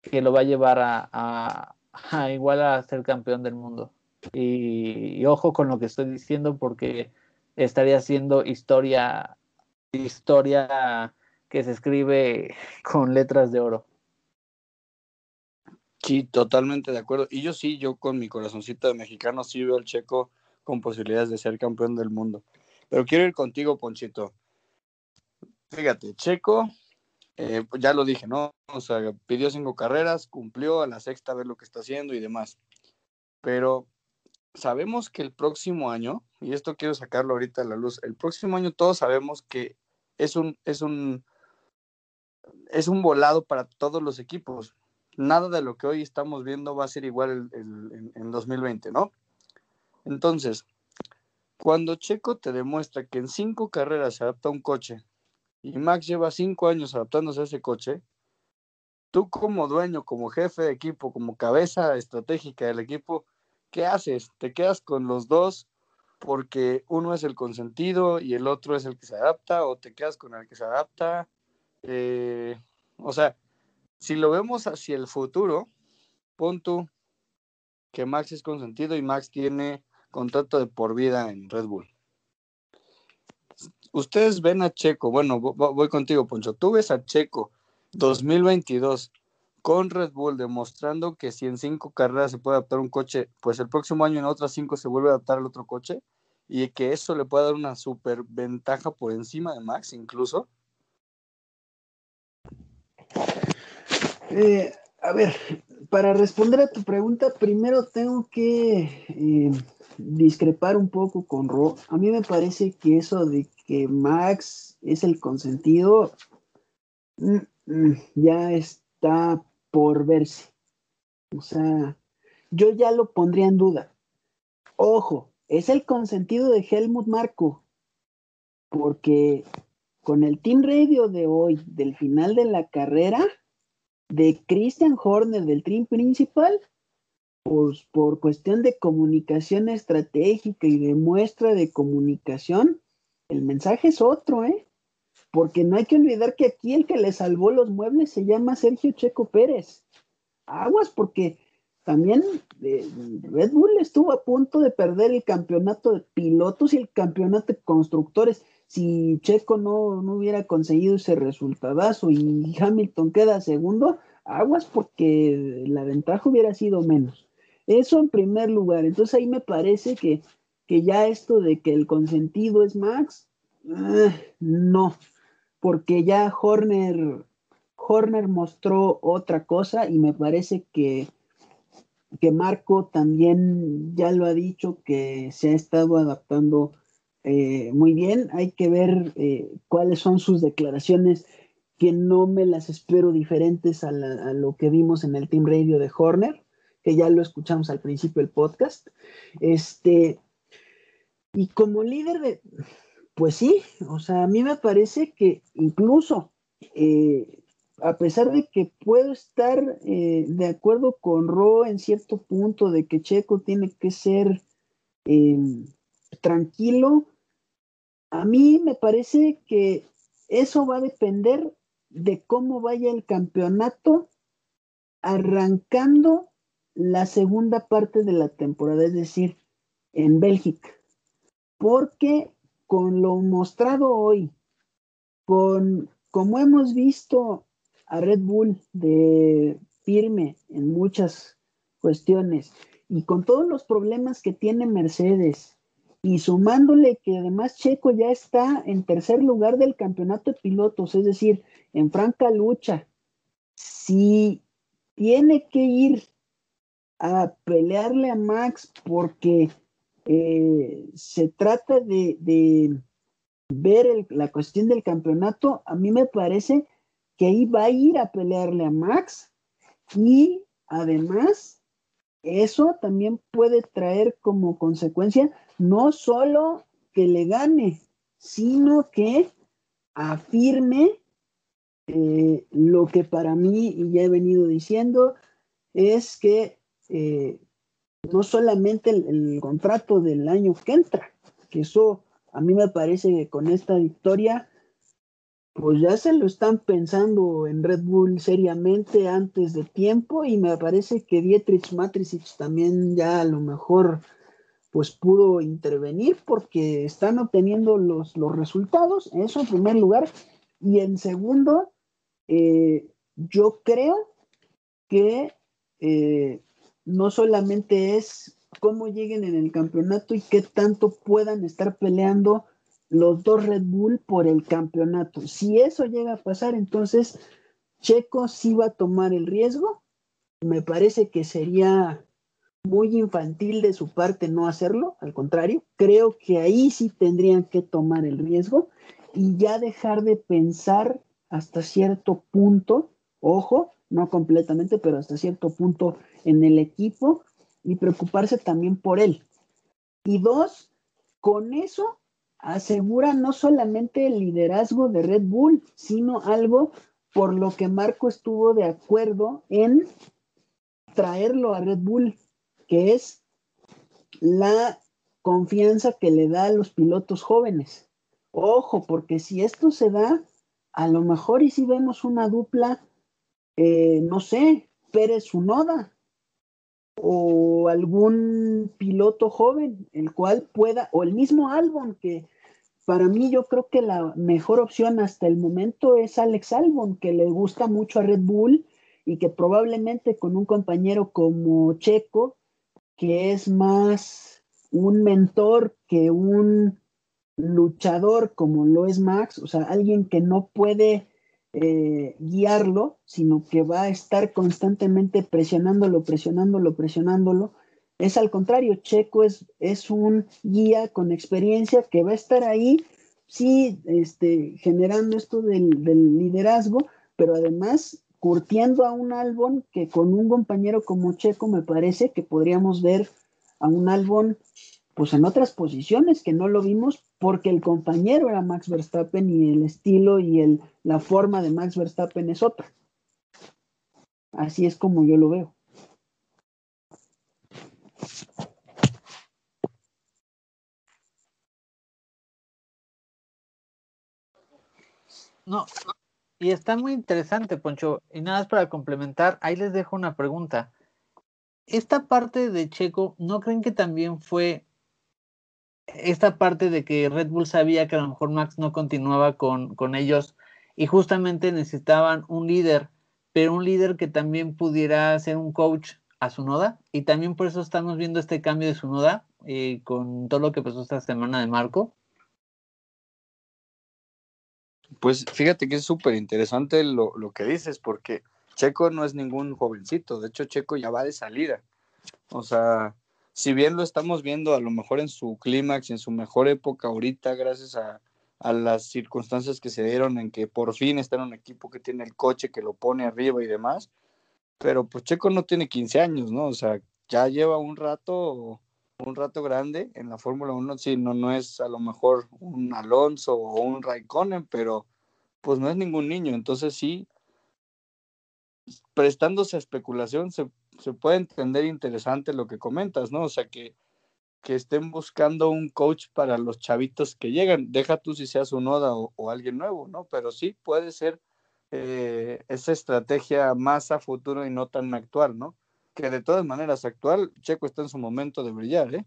que lo va a llevar a, igual a ser campeón del mundo. Y, ojo con lo que estoy diciendo porque estaría haciendo historia, historia que se escribe con letras de oro. Sí, totalmente de acuerdo. Y yo sí, yo con mi corazoncito de mexicano sí veo al Checo con posibilidades de ser campeón del mundo. Pero quiero ir contigo, Ponchito. Fíjate, Checo, eh, ya lo dije, ¿no? O sea, pidió cinco carreras, cumplió a la sexta, ver lo que está haciendo y demás. Pero sabemos que el próximo año, y esto quiero sacarlo ahorita a la luz, el próximo año todos sabemos que es un, es un, es un volado para todos los equipos. Nada de lo que hoy estamos viendo va a ser igual en, en 2020, ¿no? Entonces, cuando Checo te demuestra que en cinco carreras se adapta un coche y Max lleva cinco años adaptándose a ese coche, tú como dueño, como jefe de equipo, como cabeza estratégica del equipo, ¿qué haces? ¿Te quedas con los dos porque uno es el consentido y el otro es el que se adapta o te quedas con el que se adapta? Eh, o sea, si lo vemos hacia el futuro, pon tú que Max es consentido y Max tiene contrato de por vida en Red Bull. Ustedes ven a Checo, bueno, voy contigo, Poncho. Tú ves a Checo 2022 con Red Bull demostrando que si en cinco carreras se puede adaptar un coche, pues el próximo año en otras cinco se vuelve a adaptar al otro coche y que eso le puede dar una super ventaja por encima de Max incluso. Eh, a ver, para responder a tu pregunta, primero tengo que eh, discrepar un poco con Ro. A mí me parece que eso de que Max es el consentido mm, mm, ya está por verse. O sea, yo ya lo pondría en duda. Ojo, es el consentido de Helmut Marco, porque con el Team Radio de hoy, del final de la carrera, de Christian Horner del Team principal, pues por cuestión de comunicación estratégica y de muestra de comunicación, el mensaje es otro, ¿eh? Porque no hay que olvidar que aquí el que le salvó los muebles se llama Sergio Checo Pérez. Aguas, porque también eh, Red Bull estuvo a punto de perder el campeonato de pilotos y el campeonato de constructores. Si Checo no, no hubiera conseguido ese resultadazo y Hamilton queda segundo, aguas porque la ventaja hubiera sido menos. Eso en primer lugar. Entonces ahí me parece que, que ya esto de que el consentido es Max, ah, no, porque ya Horner, Horner mostró otra cosa y me parece que, que Marco también ya lo ha dicho que se ha estado adaptando eh, muy bien. Hay que ver eh, cuáles son sus declaraciones que no me las espero diferentes a, lo que vimos en el Team Radio de Horner que ya lo escuchamos al principio del podcast. Este, y como líder de, pues sí, o sea, a mí me parece que incluso, eh, a pesar de que puedo estar eh, de acuerdo con Ro en cierto punto de que Checo tiene que ser eh, tranquilo, a mí me parece que eso va a depender de cómo vaya el campeonato arrancando la segunda parte de la temporada, es decir, en Bélgica. Porque con lo mostrado hoy, con como hemos visto a Red Bull de firme en muchas cuestiones y con todos los problemas que tiene Mercedes y sumándole que además Checo ya está en tercer lugar del campeonato de pilotos, es decir, en franca lucha, si tiene que ir a pelearle a Max porque eh, se trata de, ver la cuestión del campeonato, a mí me parece que ahí va a ir a pelearle a Max y además eso también puede traer como consecuencia no solo que le gane, sino que afirme eh, lo que para mí, y ya he venido diciendo, es que eh, no solamente el, contrato del año que entra, que eso a mí me parece que con esta victoria, pues ya se lo están pensando en Red Bull seriamente antes de tiempo y me parece que Dietrich Matricic también ya a lo mejor pues pudo intervenir porque están obteniendo los, los resultados, eso en primer lugar. Y en segundo, eh, yo creo que eh, no solamente es cómo lleguen en el campeonato y qué tanto puedan estar peleando los dos Red Bull por el campeonato. Si eso llega a pasar, entonces Checo sí va a tomar el riesgo. Me parece que sería muy infantil de su parte no hacerlo, al contrario, creo que ahí sí tendrían que tomar el riesgo y ya dejar de pensar hasta cierto punto, ojo, no completamente, pero hasta cierto punto en el equipo y preocuparse también por él. Y dos, con eso asegura no solamente el liderazgo de Red Bull, sino algo por lo que Marco estuvo de acuerdo en traerlo a Red Bull, que es la confianza que le da a los pilotos jóvenes. Ojo, porque si esto se da, a lo mejor y si vemos una dupla, eh, no sé, Pérez Unoda o algún piloto joven, el cual pueda, o el mismo Albon, que para mí yo creo que la mejor opción hasta el momento es Alex Albon, que le gusta mucho a Red Bull y que probablemente con un compañero como Checo, que es más un mentor que un luchador como lo es Max, o sea, alguien que no puede eh, guiarlo, sino que va a estar constantemente presionándolo, presionándolo, presionándolo. Es al contrario, Checo es, es un guía con experiencia que va a estar ahí, sí, este, generando esto del, del liderazgo, pero además curtiendo a un Albon que con un compañero como Checo me parece que podríamos ver a un Albon pues en otras posiciones que no lo vimos porque el compañero era Max Verstappen y el estilo y el, la forma de Max Verstappen es otra. Así es como yo lo veo. No, y está muy interesante, Poncho. Y nada más para complementar, ahí les dejo una pregunta. Esta parte de Checo, ¿no creen que también fue esta parte de que Red Bull sabía que a lo mejor Max no continuaba con, con ellos y justamente necesitaban un líder, pero un líder que también pudiera ser un coach a su noda y también por eso estamos viendo este cambio de su noda eh, con todo lo que pasó esta semana de Marco. Pues fíjate que es súper interesante lo, lo que dices, porque Checo no es ningún jovencito, de hecho Checo ya va de salida. O sea, si bien lo estamos viendo a lo mejor en su clímax, en su mejor época ahorita, gracias a, las circunstancias que se dieron en que por fin está en un equipo que tiene el coche, que lo pone arriba y demás, pero pues no tiene 15 años, ¿no? O sea, ya lleva un rato, un rato grande en la Fórmula 1, sí, no, no es a lo mejor un Alonso o un Raikkonen, pero pues no es ningún niño, entonces sí, prestándose a especulación, se, se puede entender interesante lo que comentas, ¿no? O sea, que, que estén buscando un coach para los chavitos que llegan. Deja tú si seas un Oda o, alguien nuevo, ¿no? Pero sí puede ser eh, esa estrategia más a futuro y no tan actual, ¿no? Que de todas maneras actual, Checo está en su momento de brillar, ¿eh?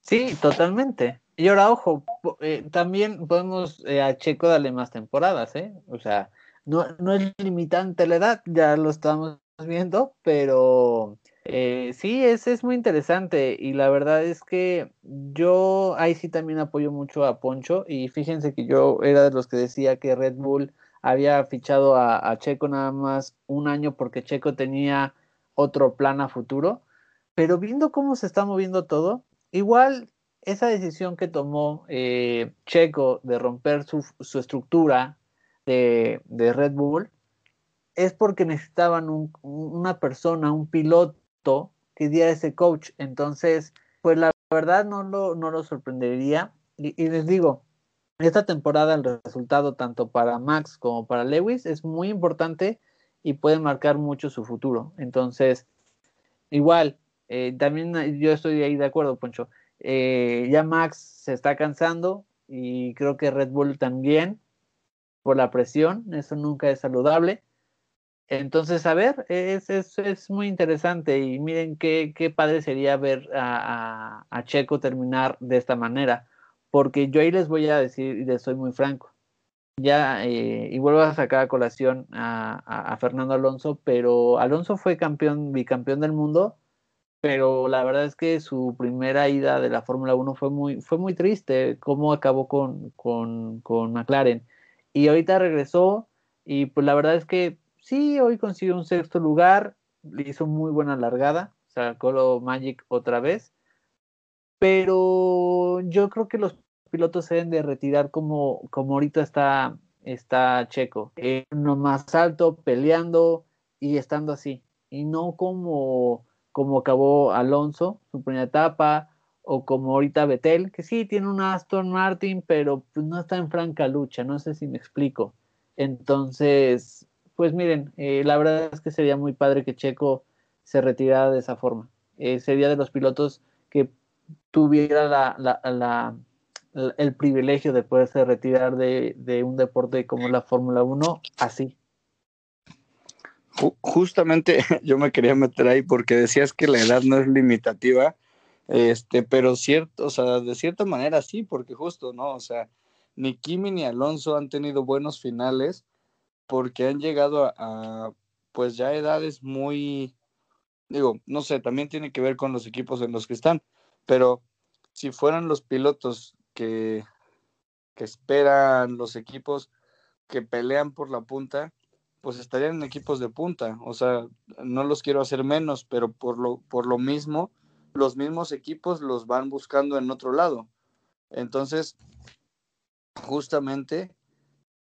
Sí, totalmente. Y ahora, ojo, eh, también podemos eh, a Checo darle más temporadas, ¿eh? O sea, no, no es limitante la edad, ya lo estamos viendo, pero eh, sí, es, es muy interesante y la verdad es que yo ahí sí también apoyo mucho a Poncho y fíjense que yo era de los que decía que Red Bull había fichado a, Checo nada más un año porque Checo tenía otro plan a futuro, pero viendo cómo se está moviendo todo, igual esa decisión que tomó eh, Checo de romper su, su estructura de, de, Red Bull es porque necesitaban un, una persona, un piloto que diera ese coach. Entonces, pues la verdad no lo, no lo sorprendería. Y, les digo, esta temporada el resultado tanto para Max como para Lewis es muy importante y puede marcar mucho su futuro. Entonces, igual, eh, también yo estoy ahí de acuerdo, Poncho. Eh, ya Max se está cansando y creo que Red Bull también por la presión, eso nunca es saludable. Entonces, a ver, es, es, es muy interesante y miren qué, qué padre sería ver a, a, a, Checo terminar de esta manera, porque yo ahí les voy a decir, y les soy muy franco, ya, eh, y vuelvo a sacar a colación a, a, Fernando Alonso, pero Alonso fue campeón, bicampeón del mundo, pero la verdad es que su primera ida de la Fórmula 1 fue muy, fue muy triste, cómo acabó con, con, con McLaren. Y ahorita regresó, y pues la verdad es que sí, hoy consiguió un sexto lugar, le hizo muy buena largada, sacó lo Magic otra vez, pero yo creo que los pilotos se deben de retirar como, como ahorita está, está Checo, eh, uno más alto, peleando y estando así, y no como, como acabó Alonso su primera etapa, o como ahorita Betel, que sí tiene un Aston Martin, pero pues no está en franca lucha, no sé si me explico. Entonces, pues miren, eh, la verdad es que sería muy padre que Checo se retirara de esa forma. Eh, sería de los pilotos que tuviera la, la, la, el privilegio de poderse retirar de, de un deporte como la Fórmula 1 así. Justamente yo me quería meter ahí porque decías que la edad no es limitativa, este, pero cierto, o sea, de cierta manera sí, porque justo, ¿no? O sea, ni Kimi ni Alonso han tenido buenos finales porque han llegado a, pues ya edades muy, digo, no sé, también tiene que ver con los equipos en los que están, pero si fueran los pilotos que, que esperan los equipos que pelean por la punta, pues estarían en equipos de punta, o sea, no los quiero hacer menos, pero por lo, por lo mismo, los mismos equipos los van buscando en otro lado. Entonces, justamente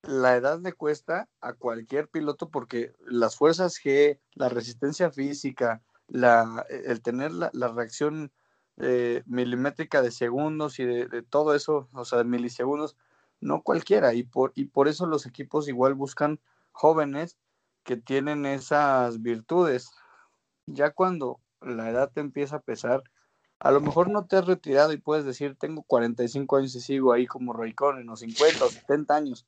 la edad le cuesta a cualquier piloto porque las fuerzas G, la resistencia física, la, el tener la, la reacción eh, milimétrica de segundos y de, de, todo eso, o sea, de milisegundos, no cualquiera. Y por, y por eso los equipos igual buscan jóvenes que tienen esas virtudes. Ya cuando la edad te empieza a pesar, a lo mejor no te has retirado y puedes decir, tengo 45 años y sigo ahí como Raikkonen, o 50 o 70 años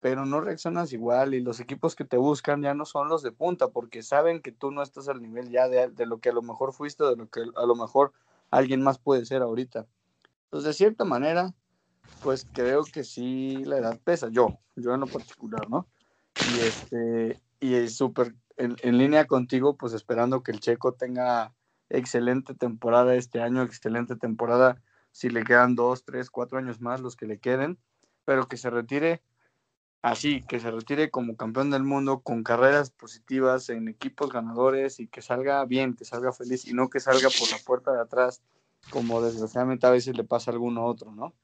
pero no reaccionas igual y los equipos que te buscan ya no son los de punta porque saben que tú no estás al nivel ya de, de, lo que a lo mejor fuiste, de lo que a lo mejor alguien más puede ser ahorita. Entonces, de cierta manera, pues creo que sí la edad pesa, yo, yo en lo particular, ¿no? Y este, y es súper en, línea contigo, pues esperando que el checo tenga excelente temporada este año, excelente temporada, si le quedan dos, tres, cuatro años más los que le queden, pero que se retire así, que se retire como campeón del mundo con carreras positivas en equipos ganadores y que salga bien, que salga feliz y no que salga por la puerta de atrás como desgraciadamente a veces le pasa a alguno otro, ¿no?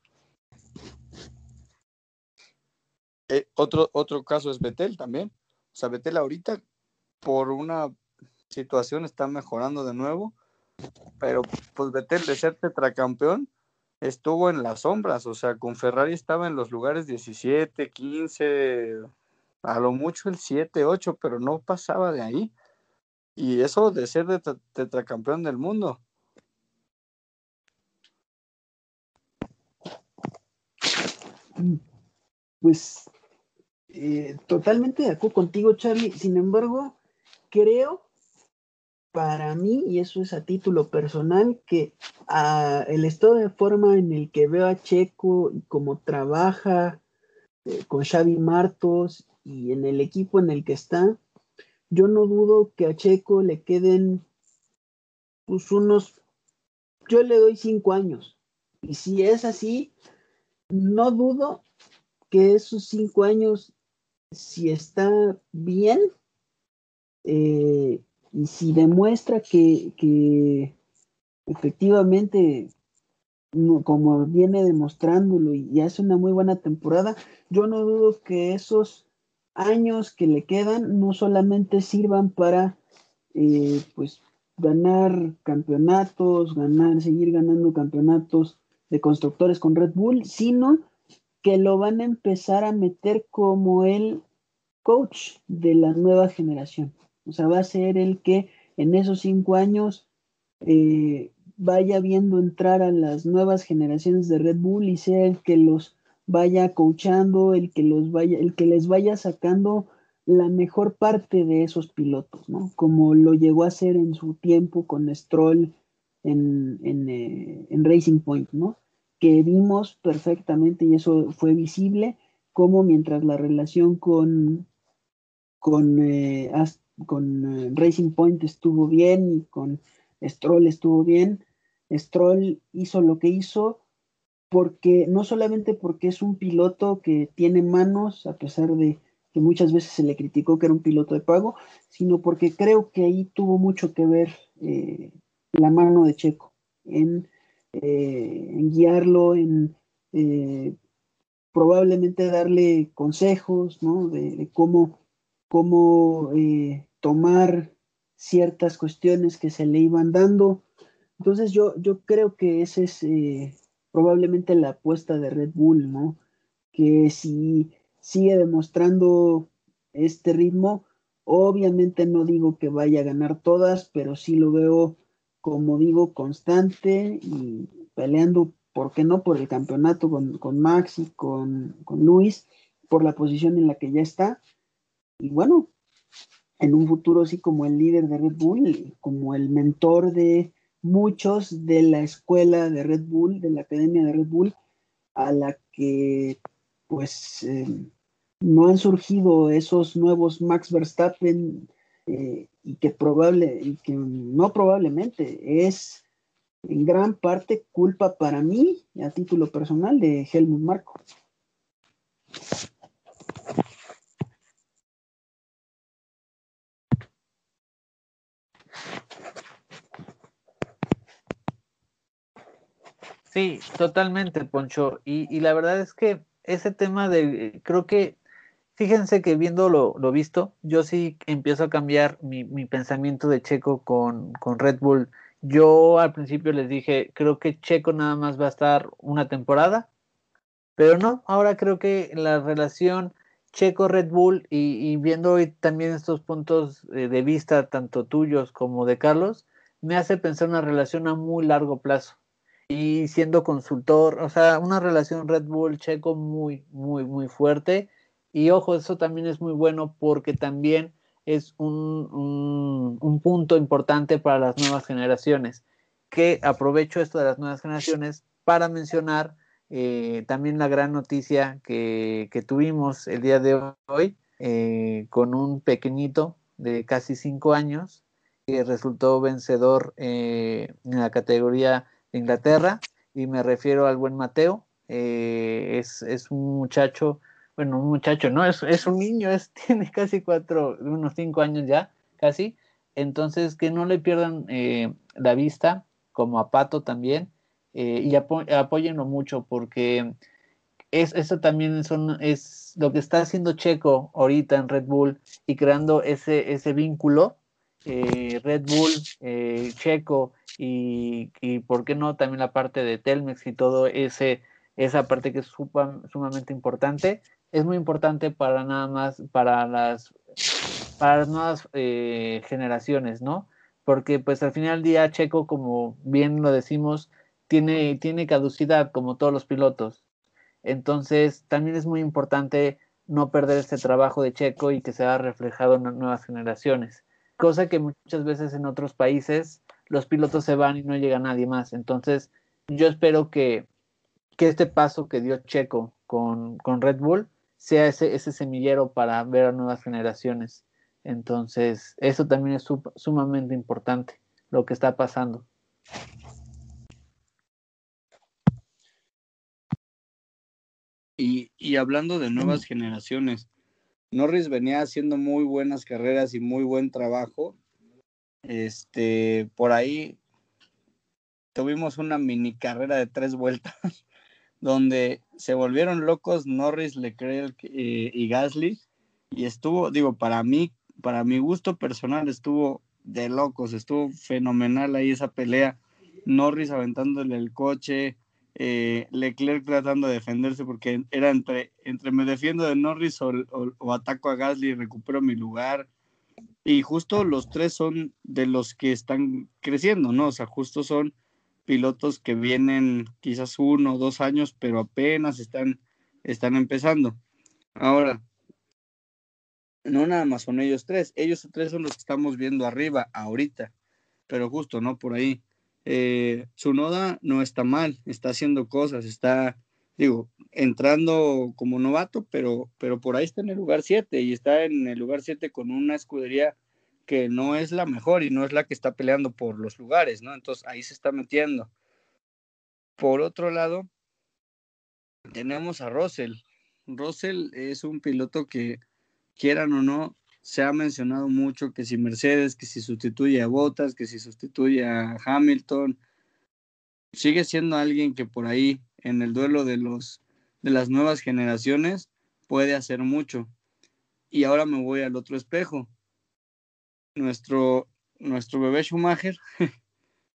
Eh, otro, otro caso es Betel también. O sea, Betel ahorita por una situación está mejorando de nuevo, pero pues Betel de ser tetracampeón estuvo en las sombras, o sea, con Ferrari estaba en los lugares 17, 15, a lo mucho el 7, 8, pero no pasaba de ahí. Y eso de ser tetracampeón del mundo. Pues eh, totalmente de acuerdo contigo, Charlie. Sin embargo, creo para mí, y eso es a título personal, que el estado de forma en el que veo a Checo y cómo trabaja eh, con Xavi Martos y en el equipo en el que está, yo no dudo que a Checo le queden pues unos, yo le doy cinco años. Y si es así, no dudo que esos cinco años, si está bien, eh, y si demuestra que, que efectivamente, como viene demostrándolo y, y, hace una muy buena temporada, yo no dudo que esos años que le quedan no solamente sirvan para eh, pues ganar campeonatos, ganar, seguir ganando campeonatos de constructores con Red Bull, sino que lo van a empezar a meter como el coach de la nueva generación. O sea, va a ser el que en esos cinco años eh, vaya viendo entrar a las nuevas generaciones de Red Bull y sea el que los vaya coachando, el que los vaya, el que les vaya sacando la mejor parte de esos pilotos, ¿no? Como lo llegó a hacer en su tiempo con Stroll en, en, eh, en Racing Point, ¿no? Que vimos perfectamente y eso fue visible, como mientras la relación con, con, eh, con eh, Racing Point estuvo bien y con Stroll estuvo bien, Stroll hizo lo que hizo porque no solamente porque es un piloto que tiene manos, a pesar de que muchas veces se le criticó que era un piloto de pago, sino porque creo que ahí tuvo mucho que ver eh, la mano de Checo en, eh, guiarlo, en probablemente darle consejos, ¿no? De, cómo, cómo tomar ciertas cuestiones que se le iban dando. Entonces yo, yo creo que ese es probablemente la apuesta de Red Bull, ¿no? Que si sigue demostrando este ritmo, obviamente no digo que vaya a ganar todas, pero sí lo veo, como digo, constante y peleando, ¿por qué no? Por el campeonato con, con Max y con, con Luis, por la posición en la que ya está. Y bueno, en un futuro sí como el líder de Red Bull, como el mentor de muchos de la escuela de Red Bull, de la academia de Red Bull, a la que pues eh, no han surgido esos nuevos Max Verstappen eh, y que probable y que no probablemente es en gran parte culpa para mí a título personal de Helmut Marco. Sí, totalmente, Poncho. Y, la verdad es que ese tema de, creo que, fíjense que viendo lo, visto, yo sí empiezo a cambiar mi, pensamiento de Checo con, con, Red Bull. Yo al principio les dije, creo que Checo nada más va a estar una temporada, pero no, ahora creo que la relación Checo-Red Bull y, viendo hoy también estos puntos eh, de vista, tanto tuyos como de Carlos, me hace pensar una relación a muy largo plazo y siendo consultor, o sea, una relación Red Bull Checo muy, muy, muy fuerte. Y ojo, eso también es muy bueno porque también es un, un, punto importante para las nuevas generaciones. Que aprovecho esto de las nuevas generaciones para mencionar eh, también la gran noticia que, que, tuvimos el día de hoy eh, con un pequeñito de casi cinco años que resultó vencedor eh, en la categoría Inglaterra, y me refiero al buen Mateo. Eh, es, es, un muchacho, bueno, un muchacho, no, es, es un niño, es, tiene casi cuatro, unos cinco años ya, casi. Entonces, que no le pierdan eh, la vista, como a Pato también, eh, y apóyenlo mucho, porque es, eso también es lo que está haciendo Checo ahorita en Red Bull y creando ese, ese vínculo eh, Red Bull, eh, Checo y, y, por qué no también la parte de Telmex y todo ese esa parte que es sumamente importante. Es muy importante para nada más para las para las nuevas eh, generaciones no porque pues al final del día Checo como bien lo decimos tiene tiene caducidad como todos los pilotos. Entonces también es muy importante no perder este trabajo de Checo y que sea reflejado en nuevas generaciones cosa que muchas veces en otros países los pilotos se van y no llega nadie más. Entonces, yo espero que, este paso que dio Checo con, Red Bull sea ese, ese, semillero para ver a nuevas generaciones. Entonces, eso también es sumamente importante, lo que está pasando. Y, y hablando de nuevas generaciones, Norris venía haciendo muy buenas carreras y muy buen trabajo. Este, por ahí tuvimos una mini carrera de tres vueltas donde se volvieron locos Norris, Leclerc eh, y Gasly y estuvo, digo, para mí, para mi gusto personal estuvo de locos, estuvo fenomenal ahí esa pelea. Norris aventándole el coche, eh, Leclerc tratando de defenderse porque era entre, entre me defiendo de Norris o, ataco a Gasly y recupero mi lugar. Y justo los tres son de los que están creciendo, ¿no? O sea, justo son pilotos que vienen quizás uno o dos años, pero apenas están, están empezando. Ahora, no nada más son ellos tres, ellos tres son los que estamos viendo arriba ahorita, pero justo, ¿no? Por ahí. Eh, Tsunoda no está mal, está haciendo cosas, está, digo, entrando como novato, pero, pero por ahí está en el lugar 7 y está en el lugar 7 con una escudería que no es la mejor y no es la que está peleando por los lugares, ¿no? Entonces ahí se está metiendo. Por otro lado, tenemos a Russell. Russell es un piloto que, quieran o no, se ha mencionado mucho que si Mercedes, que si sustituye a Bottas, que si sustituye a Hamilton, sigue siendo alguien que por ahí en el duelo de los de las nuevas generaciones puede hacer mucho. Y ahora me voy al otro espejo. Nuestro nuestro bebé Schumacher,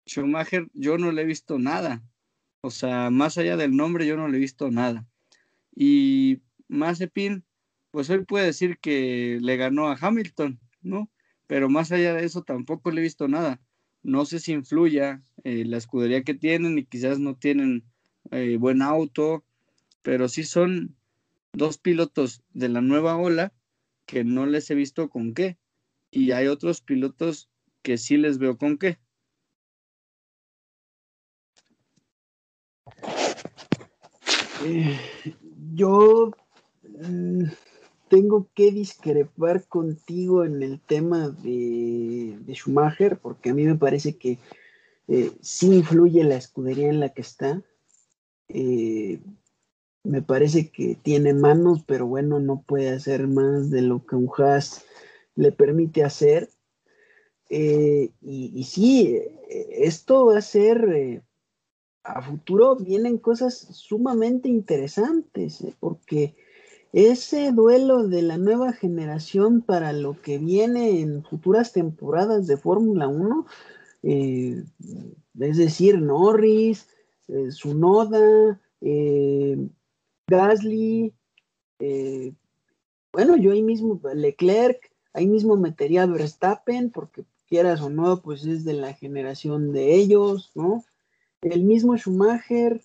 Schumacher yo no le he visto nada. O sea, más allá del nombre yo no le he visto nada. Y Mazepin pues hoy puede decir que le ganó a Hamilton, ¿no? Pero más allá de eso tampoco le he visto nada. No sé si influya eh, la escudería que tienen y quizás no tienen eh, buen auto, pero sí son dos pilotos de la nueva ola que no les he visto con qué. Y hay otros pilotos que sí les veo con qué. Eh, yo tengo que discrepar contigo en el tema de, Schumacher, porque a mí me parece que eh, sí influye la escudería en la que está. Eh, me parece que tiene manos, pero bueno, no puede hacer más de lo que un Haas le permite hacer. Eh, y, sí, esto va a ser, a futuro vienen cosas sumamente interesantes, porque ese duelo de la nueva generación para lo que viene en futuras temporadas de Fórmula 1, eh, es decir, Norris, eh, Sunoda, eh, Gasly, bueno, yo ahí mismo, Leclerc, ahí mismo metería Verstappen, porque quieras o no, pues es de la generación de ellos, ¿no? El mismo Schumacher,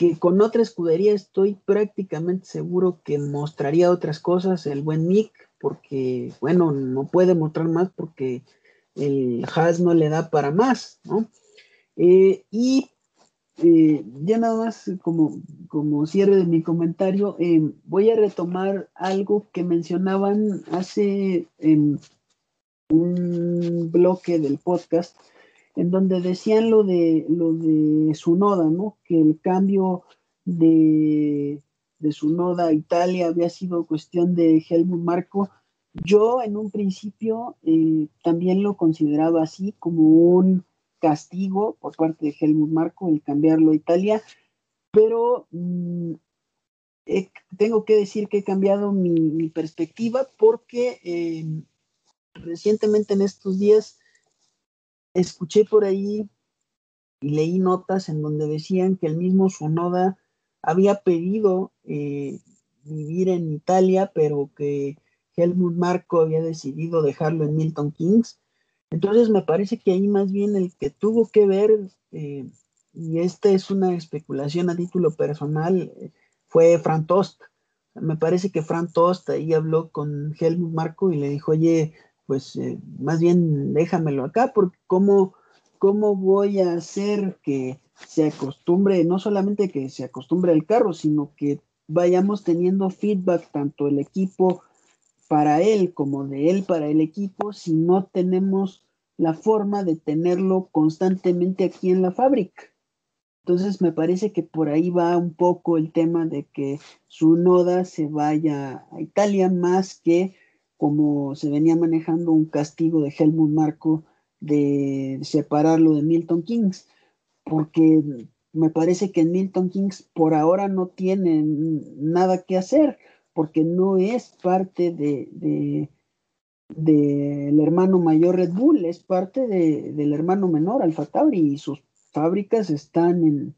que con otra escudería estoy prácticamente seguro que mostraría otras cosas el buen Mick, porque, bueno, no puede mostrar más porque el Haas no le da para más, ¿no? Eh, y eh, ya nada más como, como cierre de mi comentario, eh, voy a retomar algo que mencionaban hace un bloque del podcast en donde decían lo de lo de su noda, ¿no? Que el cambio de, de su noda a Italia había sido cuestión de Helmut Marco. Yo en un principio eh, también lo consideraba así, como un castigo por parte de Helmut Marco el cambiarlo a Italia, pero mm, tengo que decir que he cambiado mi, perspectiva porque eh, recientemente en estos días escuché por ahí y leí notas en donde decían que el mismo Sonoda había pedido eh, vivir en Italia, pero que Helmut Marco había decidido dejarlo en Milton Keynes. Entonces me parece que ahí más bien el que tuvo que ver, eh, y esta es una especulación a título personal, fue Fran Tost. Me parece que Fran Tost ahí habló con Helmut Marco y le dijo, oye, pues eh, más bien déjamelo acá, porque cómo, cómo voy a hacer que se acostumbre, no solamente que se acostumbre al carro, sino que vayamos teniendo feedback tanto el equipo para él como de él para el equipo, si no tenemos la forma de tenerlo constantemente aquí en la fábrica. Entonces me parece que por ahí va un poco el tema de que su noda se vaya a Italia más que como se venía manejando un castigo de Helmut Marco de separarlo de Milton Kings, porque me parece que Milton Kings por ahora no tiene nada que hacer, porque no es parte de, del hermano mayor Red Bull, es parte del hermano menor Alfa Tauri y sus fábricas están en,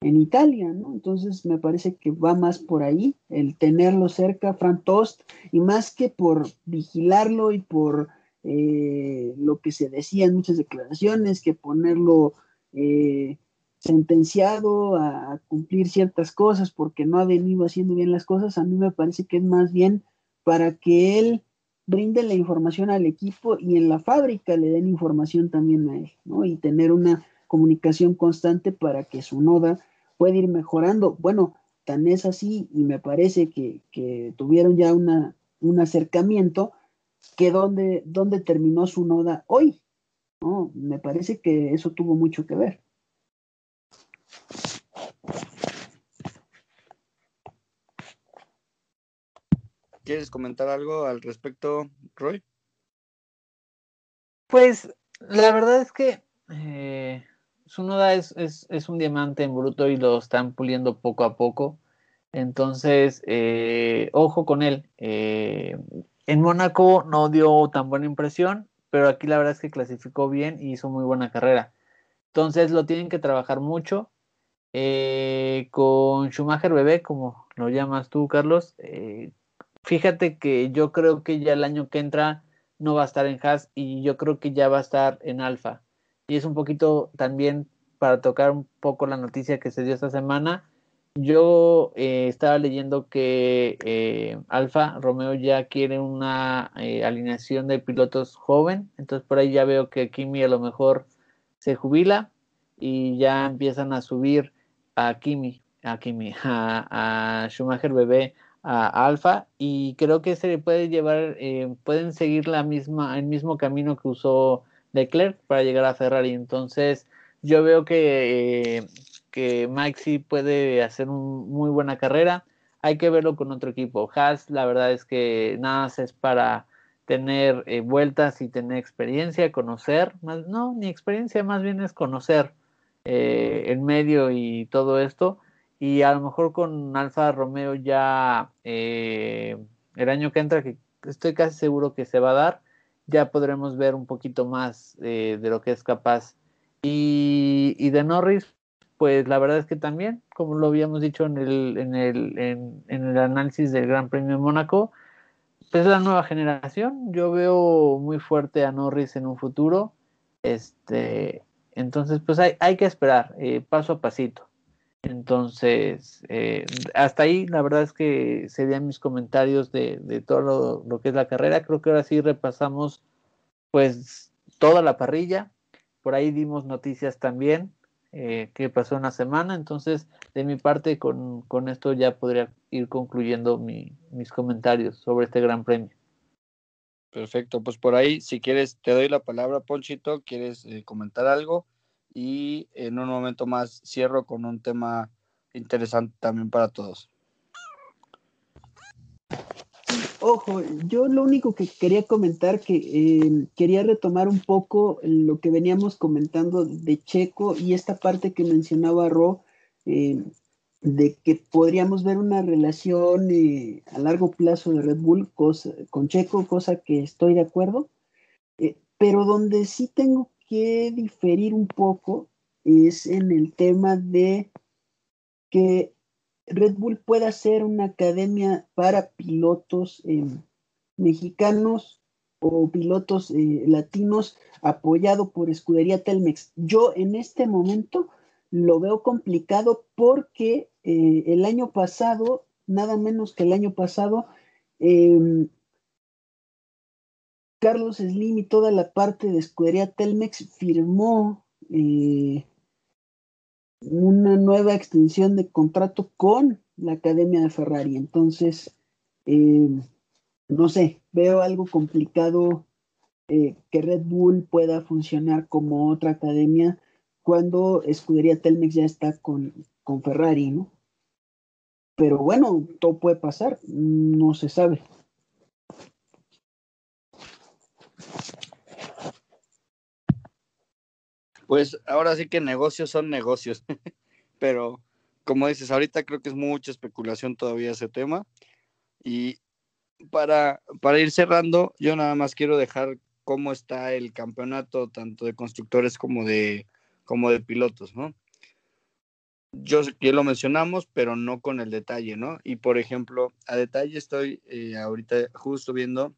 en Italia, ¿no? Entonces me parece que va más por ahí, el tenerlo cerca, Fran Tost, y más que por vigilarlo y por eh, lo que se decía en muchas declaraciones, que ponerlo eh, sentenciado a, cumplir ciertas cosas porque no ha venido haciendo bien las cosas, a mí me parece que es más bien para que él brinde la información al equipo y en la fábrica le den información también a él, ¿no? Y tener una comunicación constante para que su noda pueda ir mejorando. Bueno, tan es así y me parece que, que tuvieron ya una, un acercamiento que donde, donde terminó su noda hoy, ¿no? Me parece que eso tuvo mucho que ver. ¿Quieres comentar algo al respecto, Roy? Pues la verdad es que eh, Sunoda es, es, es, un diamante en bruto y lo están puliendo poco a poco. Entonces, eh, ojo con él. Eh, en Mónaco no dio tan buena impresión, pero aquí la verdad es que clasificó bien y hizo muy buena carrera. Entonces lo tienen que trabajar mucho. Eh, con Schumacher Bebé, como lo llamas tú, Carlos, eh, fíjate que yo creo que ya el año que entra no va a estar en Haas y yo creo que ya va a estar en Alfa. Y es un poquito también para tocar un poco la noticia que se dio esta semana. Yo eh, estaba leyendo que eh, Alfa Romeo ya quiere una eh, alineación de pilotos joven, entonces por ahí ya veo que Kimi a lo mejor se jubila y ya empiezan a subir a Kimi, a Kimi, a, Schumacher bebé a Alfa y creo que se le puede llevar, eh, pueden seguir la misma, el mismo camino que usó Leclerc para llegar a Ferrari. Entonces, yo veo que, eh, que sí puede hacer una muy buena carrera. Hay que verlo con otro equipo. Haas, la verdad es que nada más es para tener eh, vueltas y tener experiencia, conocer, no, ni experiencia, más bien es conocer eh, el medio y todo esto y a lo mejor con Alfa Romeo ya eh, el año que entra, que estoy casi seguro que se va a dar, ya podremos ver un poquito más eh, de lo que es capaz. Y, y, de Norris, pues la verdad es que también, como lo habíamos dicho en el, en el, en, el análisis del Gran Premio de Mónaco, pues es la nueva generación. Yo veo muy fuerte a Norris en un futuro. Este, entonces, pues hay, hay que esperar, eh, paso a pasito. Entonces, eh, hasta ahí la verdad es que serían mis comentarios de, de todo lo, lo, que es la carrera. Creo que ahora sí repasamos pues toda la parrilla. Por ahí dimos noticias también eh, que pasó una semana. Entonces, de mi parte, con, con esto ya podría ir concluyendo mi, mis comentarios sobre este gran premio. Perfecto, pues por ahí, si quieres, te doy la palabra, Ponchito. ¿Quieres eh, comentar algo? Y en un momento más cierro con un tema interesante también para todos. Ojo, yo lo único que quería comentar, que eh, quería retomar un poco lo que veníamos comentando de Checo y esta parte que mencionaba Ro, eh, de que podríamos ver una relación eh, a largo plazo de Red Bull con Checo, cosa que estoy de acuerdo, pero donde sí tengo que diferir un poco es en el tema de que Red Bull pueda ser una academia para pilotos eh, mexicanos o pilotos eh, latinos apoyado por Escudería Telmex. Yo en este momento lo veo complicado porque eh, el año pasado, nada menos que el año pasado, eh, Carlos Slim y toda la parte de Escudería Telmex firmó eh, una nueva extensión de contrato con la Academia de Ferrari. Entonces, eh, no sé, veo algo complicado eh, que Red Bull pueda funcionar como otra academia cuando Escudería Telmex ya está con, con Ferrari, ¿no? Pero bueno, todo puede pasar, no se sabe. Pues ahora sí que negocios son negocios, pero como dices, ahorita creo que es mucha especulación todavía ese tema. Y para, para ir cerrando, yo nada más quiero dejar cómo está el campeonato, tanto de constructores como de, como de pilotos, ¿no? Yo sé que lo mencionamos, pero no con el detalle, ¿no? Y por ejemplo, a detalle estoy eh, ahorita justo viendo,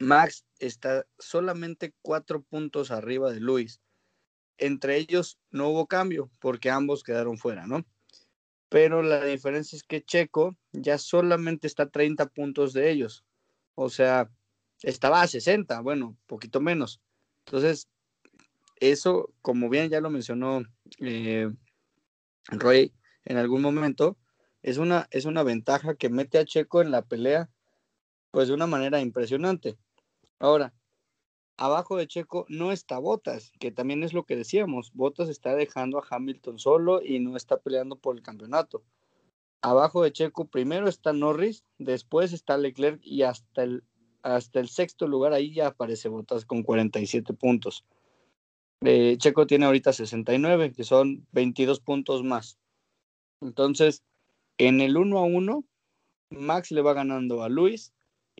Max está solamente cuatro puntos arriba de Luis entre ellos no hubo cambio porque ambos quedaron fuera, ¿no? pero la diferencia es que Checo ya solamente está a 30 puntos de ellos. O sea, estaba a 60, bueno, poquito menos. Entonces, eso, como bien ya lo mencionó eh, Roy en algún momento, es una, es una ventaja que mete a Checo en la pelea, pues de una manera impresionante. Ahora, abajo de Checo no está Botas, que también es lo que decíamos. Botas está dejando a Hamilton solo y no está peleando por el campeonato. Abajo de Checo primero está Norris, después está Leclerc y hasta el, hasta el sexto lugar ahí ya aparece Botas con 47 puntos. Eh, Checo tiene ahorita 69, que son 22 puntos más. Entonces, en el 1 a 1, Max le va ganando a Luis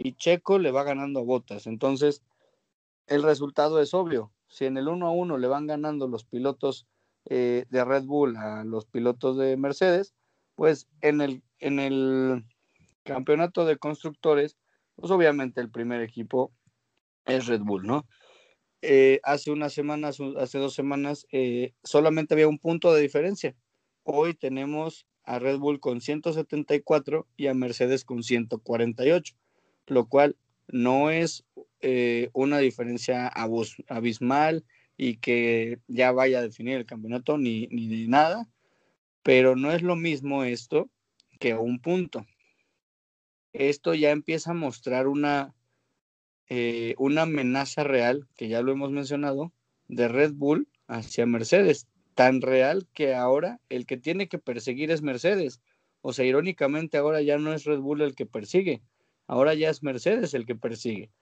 y Checo le va ganando Botas. Entonces, el resultado es obvio. Si en el 1 a 1 le van ganando los pilotos eh, de Red Bull a los pilotos de Mercedes, pues en el, en el campeonato de constructores, pues obviamente el primer equipo es Red Bull, ¿no? Eh, hace unas semanas, hace dos semanas, eh, solamente había un punto de diferencia. Hoy tenemos a Red Bull con 174 y a Mercedes con 148, lo cual no es eh, una diferencia abismal y que ya vaya a definir el campeonato ni, ni de nada, pero no es lo mismo esto que un punto. Esto ya empieza a mostrar una, eh, una amenaza real, que ya lo hemos mencionado, de Red Bull hacia Mercedes, tan real que ahora el que tiene que perseguir es Mercedes. O sea, irónicamente ahora ya no es Red Bull el que persigue, ahora ya es Mercedes el que persigue.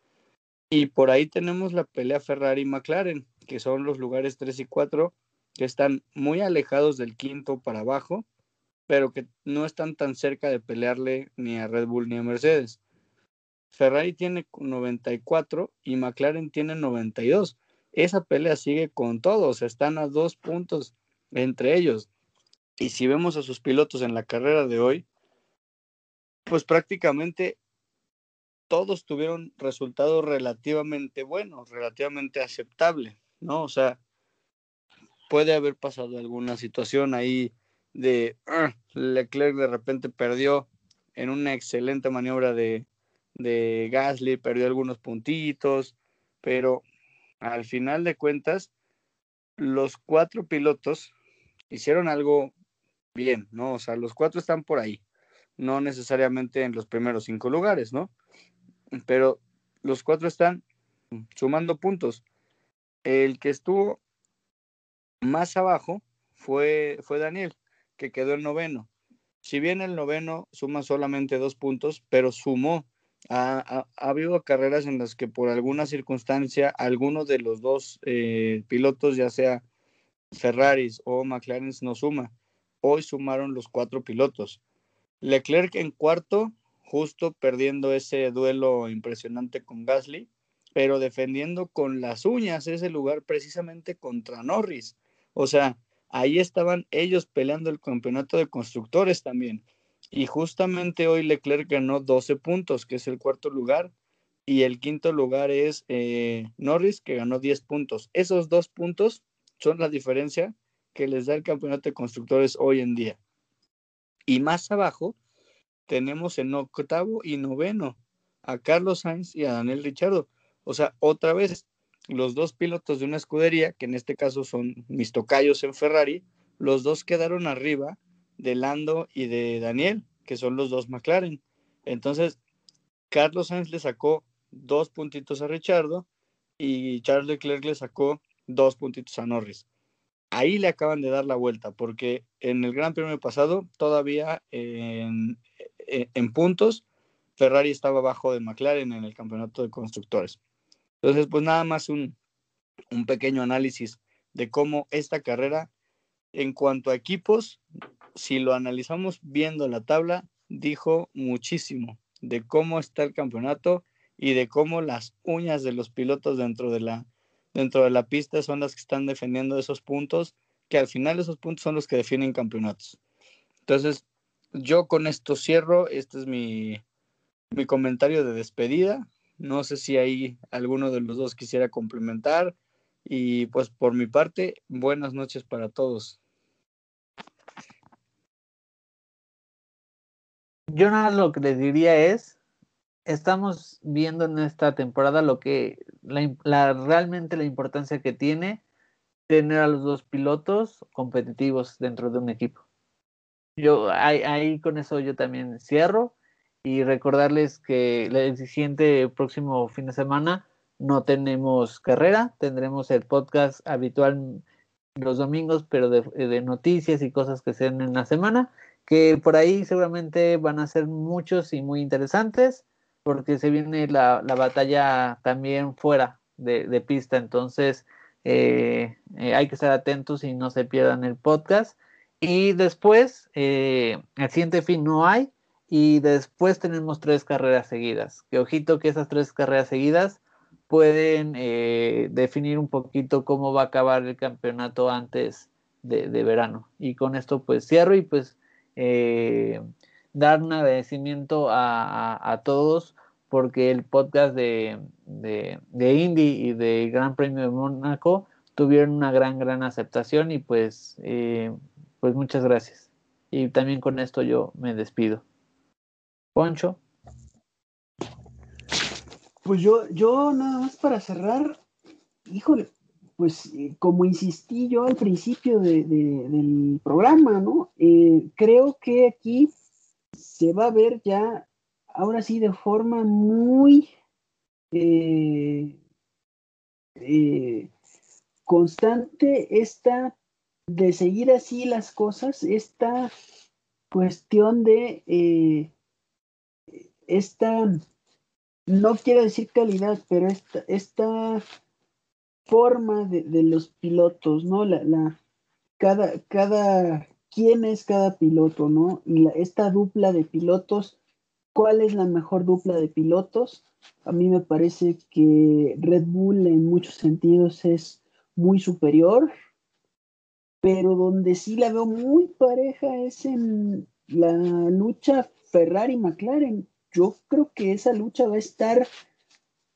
Y por ahí tenemos la pelea Ferrari-McLaren, que son los lugares 3 y 4, que están muy alejados del quinto para abajo, pero que no están tan cerca de pelearle ni a Red Bull ni a Mercedes. Ferrari tiene 94 y McLaren tiene 92. Esa pelea sigue con todos, están a dos puntos entre ellos. Y si vemos a sus pilotos en la carrera de hoy, pues prácticamente todos tuvieron resultados relativamente buenos, relativamente aceptables, ¿no? O sea, puede haber pasado alguna situación ahí de uh, Leclerc de repente perdió en una excelente maniobra de, de Gasly, perdió algunos puntitos, pero al final de cuentas, los cuatro pilotos hicieron algo bien, ¿no? O sea, los cuatro están por ahí, no necesariamente en los primeros cinco lugares, ¿no? Pero los cuatro están sumando puntos. El que estuvo más abajo fue, fue Daniel, que quedó el noveno. Si bien el noveno suma solamente dos puntos, pero sumó ha, habido carreras en las que por alguna circunstancia alguno de los dos eh, pilotos, ya sea Ferraris o McLaren, no suma. Hoy sumaron los cuatro pilotos. Leclerc en cuarto, justo perdiendo ese duelo impresionante con Gasly, pero defendiendo con las uñas ese lugar precisamente contra Norris. O sea, ahí estaban ellos peleando el campeonato de constructores también. Y justamente hoy Leclerc ganó 12 puntos, que es el cuarto lugar, y el quinto lugar es eh, Norris, que ganó 10 puntos. Esos dos puntos son la diferencia que les da el campeonato de constructores hoy en día. Y más abajo tenemos en octavo y noveno a Carlos Sainz y a Daniel Richardo. O sea, otra vez, los dos pilotos de una escudería, que en este caso son mis tocayos en Ferrari, los dos quedaron arriba de Lando y de Daniel, que son los dos McLaren. Entonces, Carlos Sainz le sacó dos puntitos a Richardo y Charles Leclerc le sacó dos puntitos a Norris. Ahí le acaban de dar la vuelta, porque en el Gran Premio pasado, todavía en, en puntos, Ferrari estaba abajo de McLaren en el campeonato de constructores. Entonces, pues nada más un, un pequeño análisis de cómo esta carrera, en cuanto a equipos, si lo analizamos viendo la tabla, dijo muchísimo de cómo está el campeonato y de cómo las uñas de los pilotos dentro de la, dentro de la pista son las que están defendiendo esos puntos, que al final esos puntos son los que definen campeonatos. Entonces, yo con esto cierro, este es mi, mi comentario de despedida. No sé si ahí alguno de los dos quisiera complementar. Y pues por mi parte, buenas noches para todos. yo nada lo que les diría es, estamos viendo en esta temporada lo que la, realmente la importancia que tiene tener a los dos pilotos competitivos dentro de un equipo. Yo ahí, ahí con eso yo también cierro y recordarles que el siguiente próximo fin de semana no tenemos carrera, tendremos el podcast habitual los domingos, pero de, noticias y cosas que se den en la semana, que por ahí seguramente van a ser muchos y muy interesantes, porque se viene la, batalla también fuera de, pista, entonces eh, eh, hay que estar atentos y no se pierdan el podcast. Y después, eh, el siguiente fin no hay, y después tenemos tres carreras seguidas. Que ojito que esas tres carreras seguidas pueden eh, definir un poquito cómo va a acabar el campeonato antes de, verano. Y con esto pues cierro y pues eh, dar un agradecimiento a, todos porque el podcast de, de, Indy y de Gran Premio de Mónaco tuvieron una gran, gran aceptación y pues, eh, pues muchas gracias. Y también con esto yo me despido. Poncho. Pues yo, yo nada más para cerrar, híjole, pues eh, como insistí yo al principio del programa, ¿no? Eh, creo que aquí se va a ver ya, ahora sí, de forma muy eh, constante esta, de seguir así las cosas, esta cuestión de esta no quiero decir calidad, pero esta, esta forma de, los pilotos, ¿no? La, la, cada, cada, quién es cada piloto, ¿no? Y esta dupla de pilotos, ¿cuál es la mejor dupla de pilotos? A mí me parece que Red Bull en muchos sentidos es muy superior, pero donde sí la veo muy pareja es en la lucha Ferrari-McLaren yo creo que esa lucha va a estar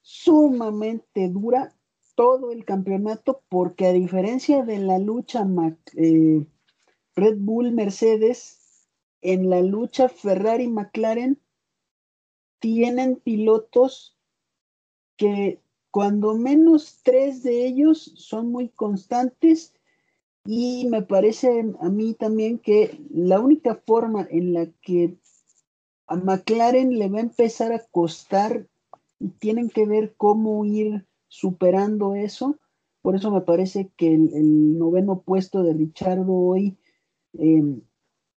sumamente dura todo el campeonato porque a diferencia de la lucha eh, Red Bull Mercedes, en la lucha Ferrari McLaren tienen pilotos que cuando menos tres de ellos son muy constantes y me parece a mí también que la única forma en la que a McLaren le va a empezar a costar tienen que ver cómo ir superando eso. Por eso me parece que el, noveno puesto de Richardo hoy em,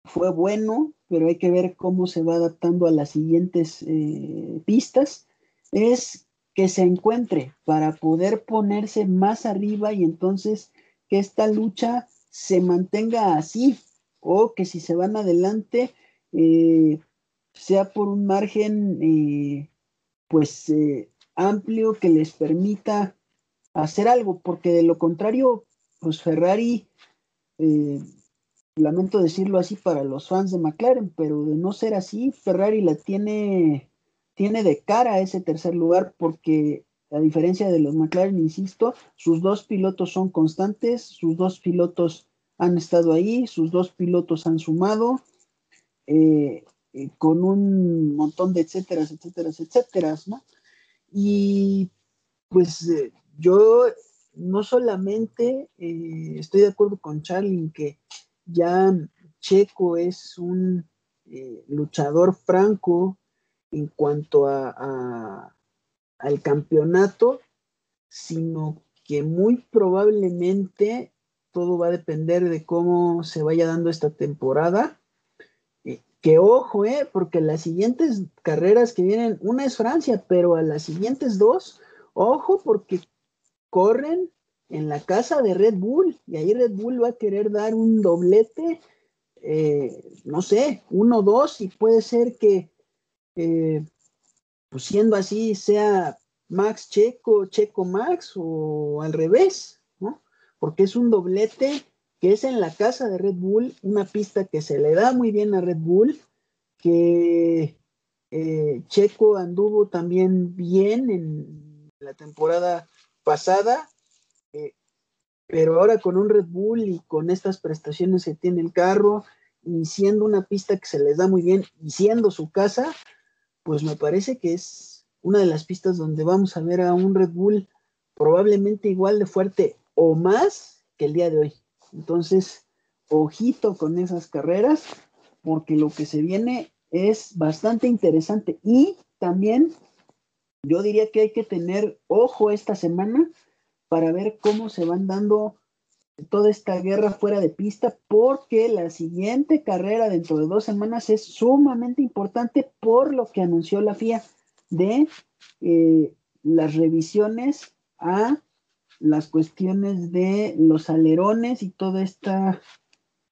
fue bueno, pero hay que ver cómo se va adaptando a las siguientes eh, pistas. Es que se encuentre para poder ponerse más arriba y entonces que esta lucha se mantenga así o que si se van adelante eh, sea por un margen eh, pues eh, amplio que les permita hacer algo, porque de lo contrario, pues Ferrari, lamento decirlo así para los fans de McLaren, pero de no ser así, Ferrari la tiene, tiene de cara a ese tercer lugar, porque a diferencia de los McLaren, insisto, sus dos pilotos son constantes, sus dos pilotos han estado ahí, sus dos pilotos han sumado. Eh, eh, con un montón de etcétera, etcétera, etcétera, ¿no? Y pues eh, yo no solamente estoy de acuerdo con Charlie en que ya Checo es un luchador franco en cuanto a, al campeonato, sino que muy probablemente todo va a depender de cómo se vaya dando esta temporada. Que ojo, eh, porque las siguientes carreras que vienen, una es Francia, pero a las siguientes dos, ojo, porque corren en la casa de Red Bull y ahí Red Bull va a querer dar un doblete, eh, no sé, uno, dos, y puede ser que, eh, pues siendo así, sea Max Checo, Checo Max o al revés, ¿no? Porque es un doblete que es en la casa de Red Bull, una pista que se le da muy bien a Red Bull, que eh, Checo anduvo también bien en la temporada pasada, eh, pero ahora con un Red Bull y con estas prestaciones que tiene el carro y siendo una pista que se les da muy bien y siendo su casa, pues me parece que es una de las pistas donde vamos a ver a un Red Bull probablemente igual de fuerte o más que el día de hoy. Entonces, ojito con esas carreras, porque lo que se viene es bastante interesante. Y también yo diría que hay que tener ojo esta semana para ver cómo se van dando toda esta guerra fuera de pista, porque la siguiente carrera dentro de dos semanas es sumamente importante por lo que anunció la FIA de eh, las revisiones a las cuestiones de los alerones y toda esta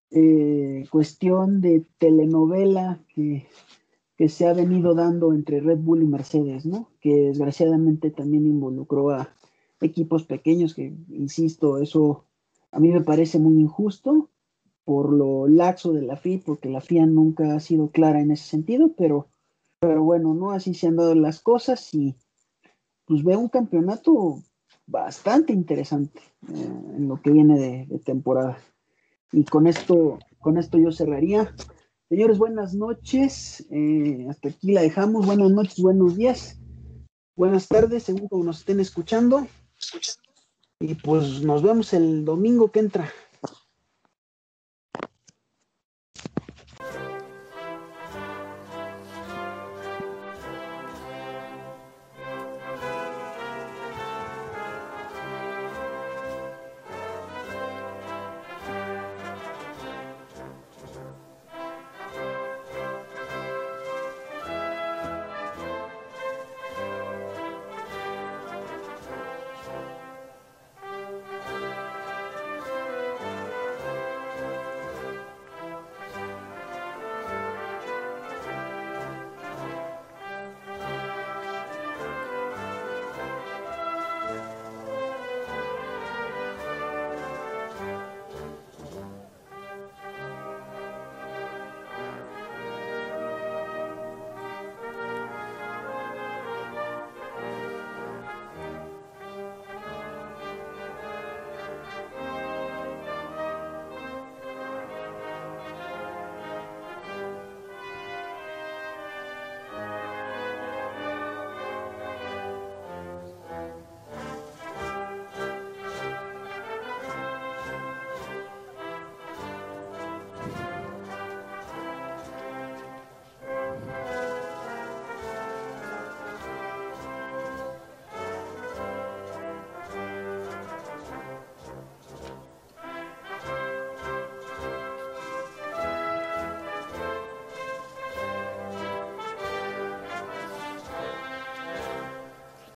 eh, cuestión de telenovela que, que, se ha venido dando entre Red Bull y Mercedes, ¿no? Que desgraciadamente también involucró a equipos pequeños, que insisto, eso a mí me parece muy injusto por lo laxo de la FIA, porque la FIA nunca ha sido clara en ese sentido, pero, pero bueno, ¿no? Así se han dado las cosas y pues veo un campeonato bastante interesante eh, en lo que viene de, temporada. Y con esto, con esto yo cerraría. Señores, buenas noches. Eh, hasta aquí la dejamos. Buenas noches, buenos días, buenas tardes, según como nos estén escuchando. Y pues nos vemos el domingo que entra.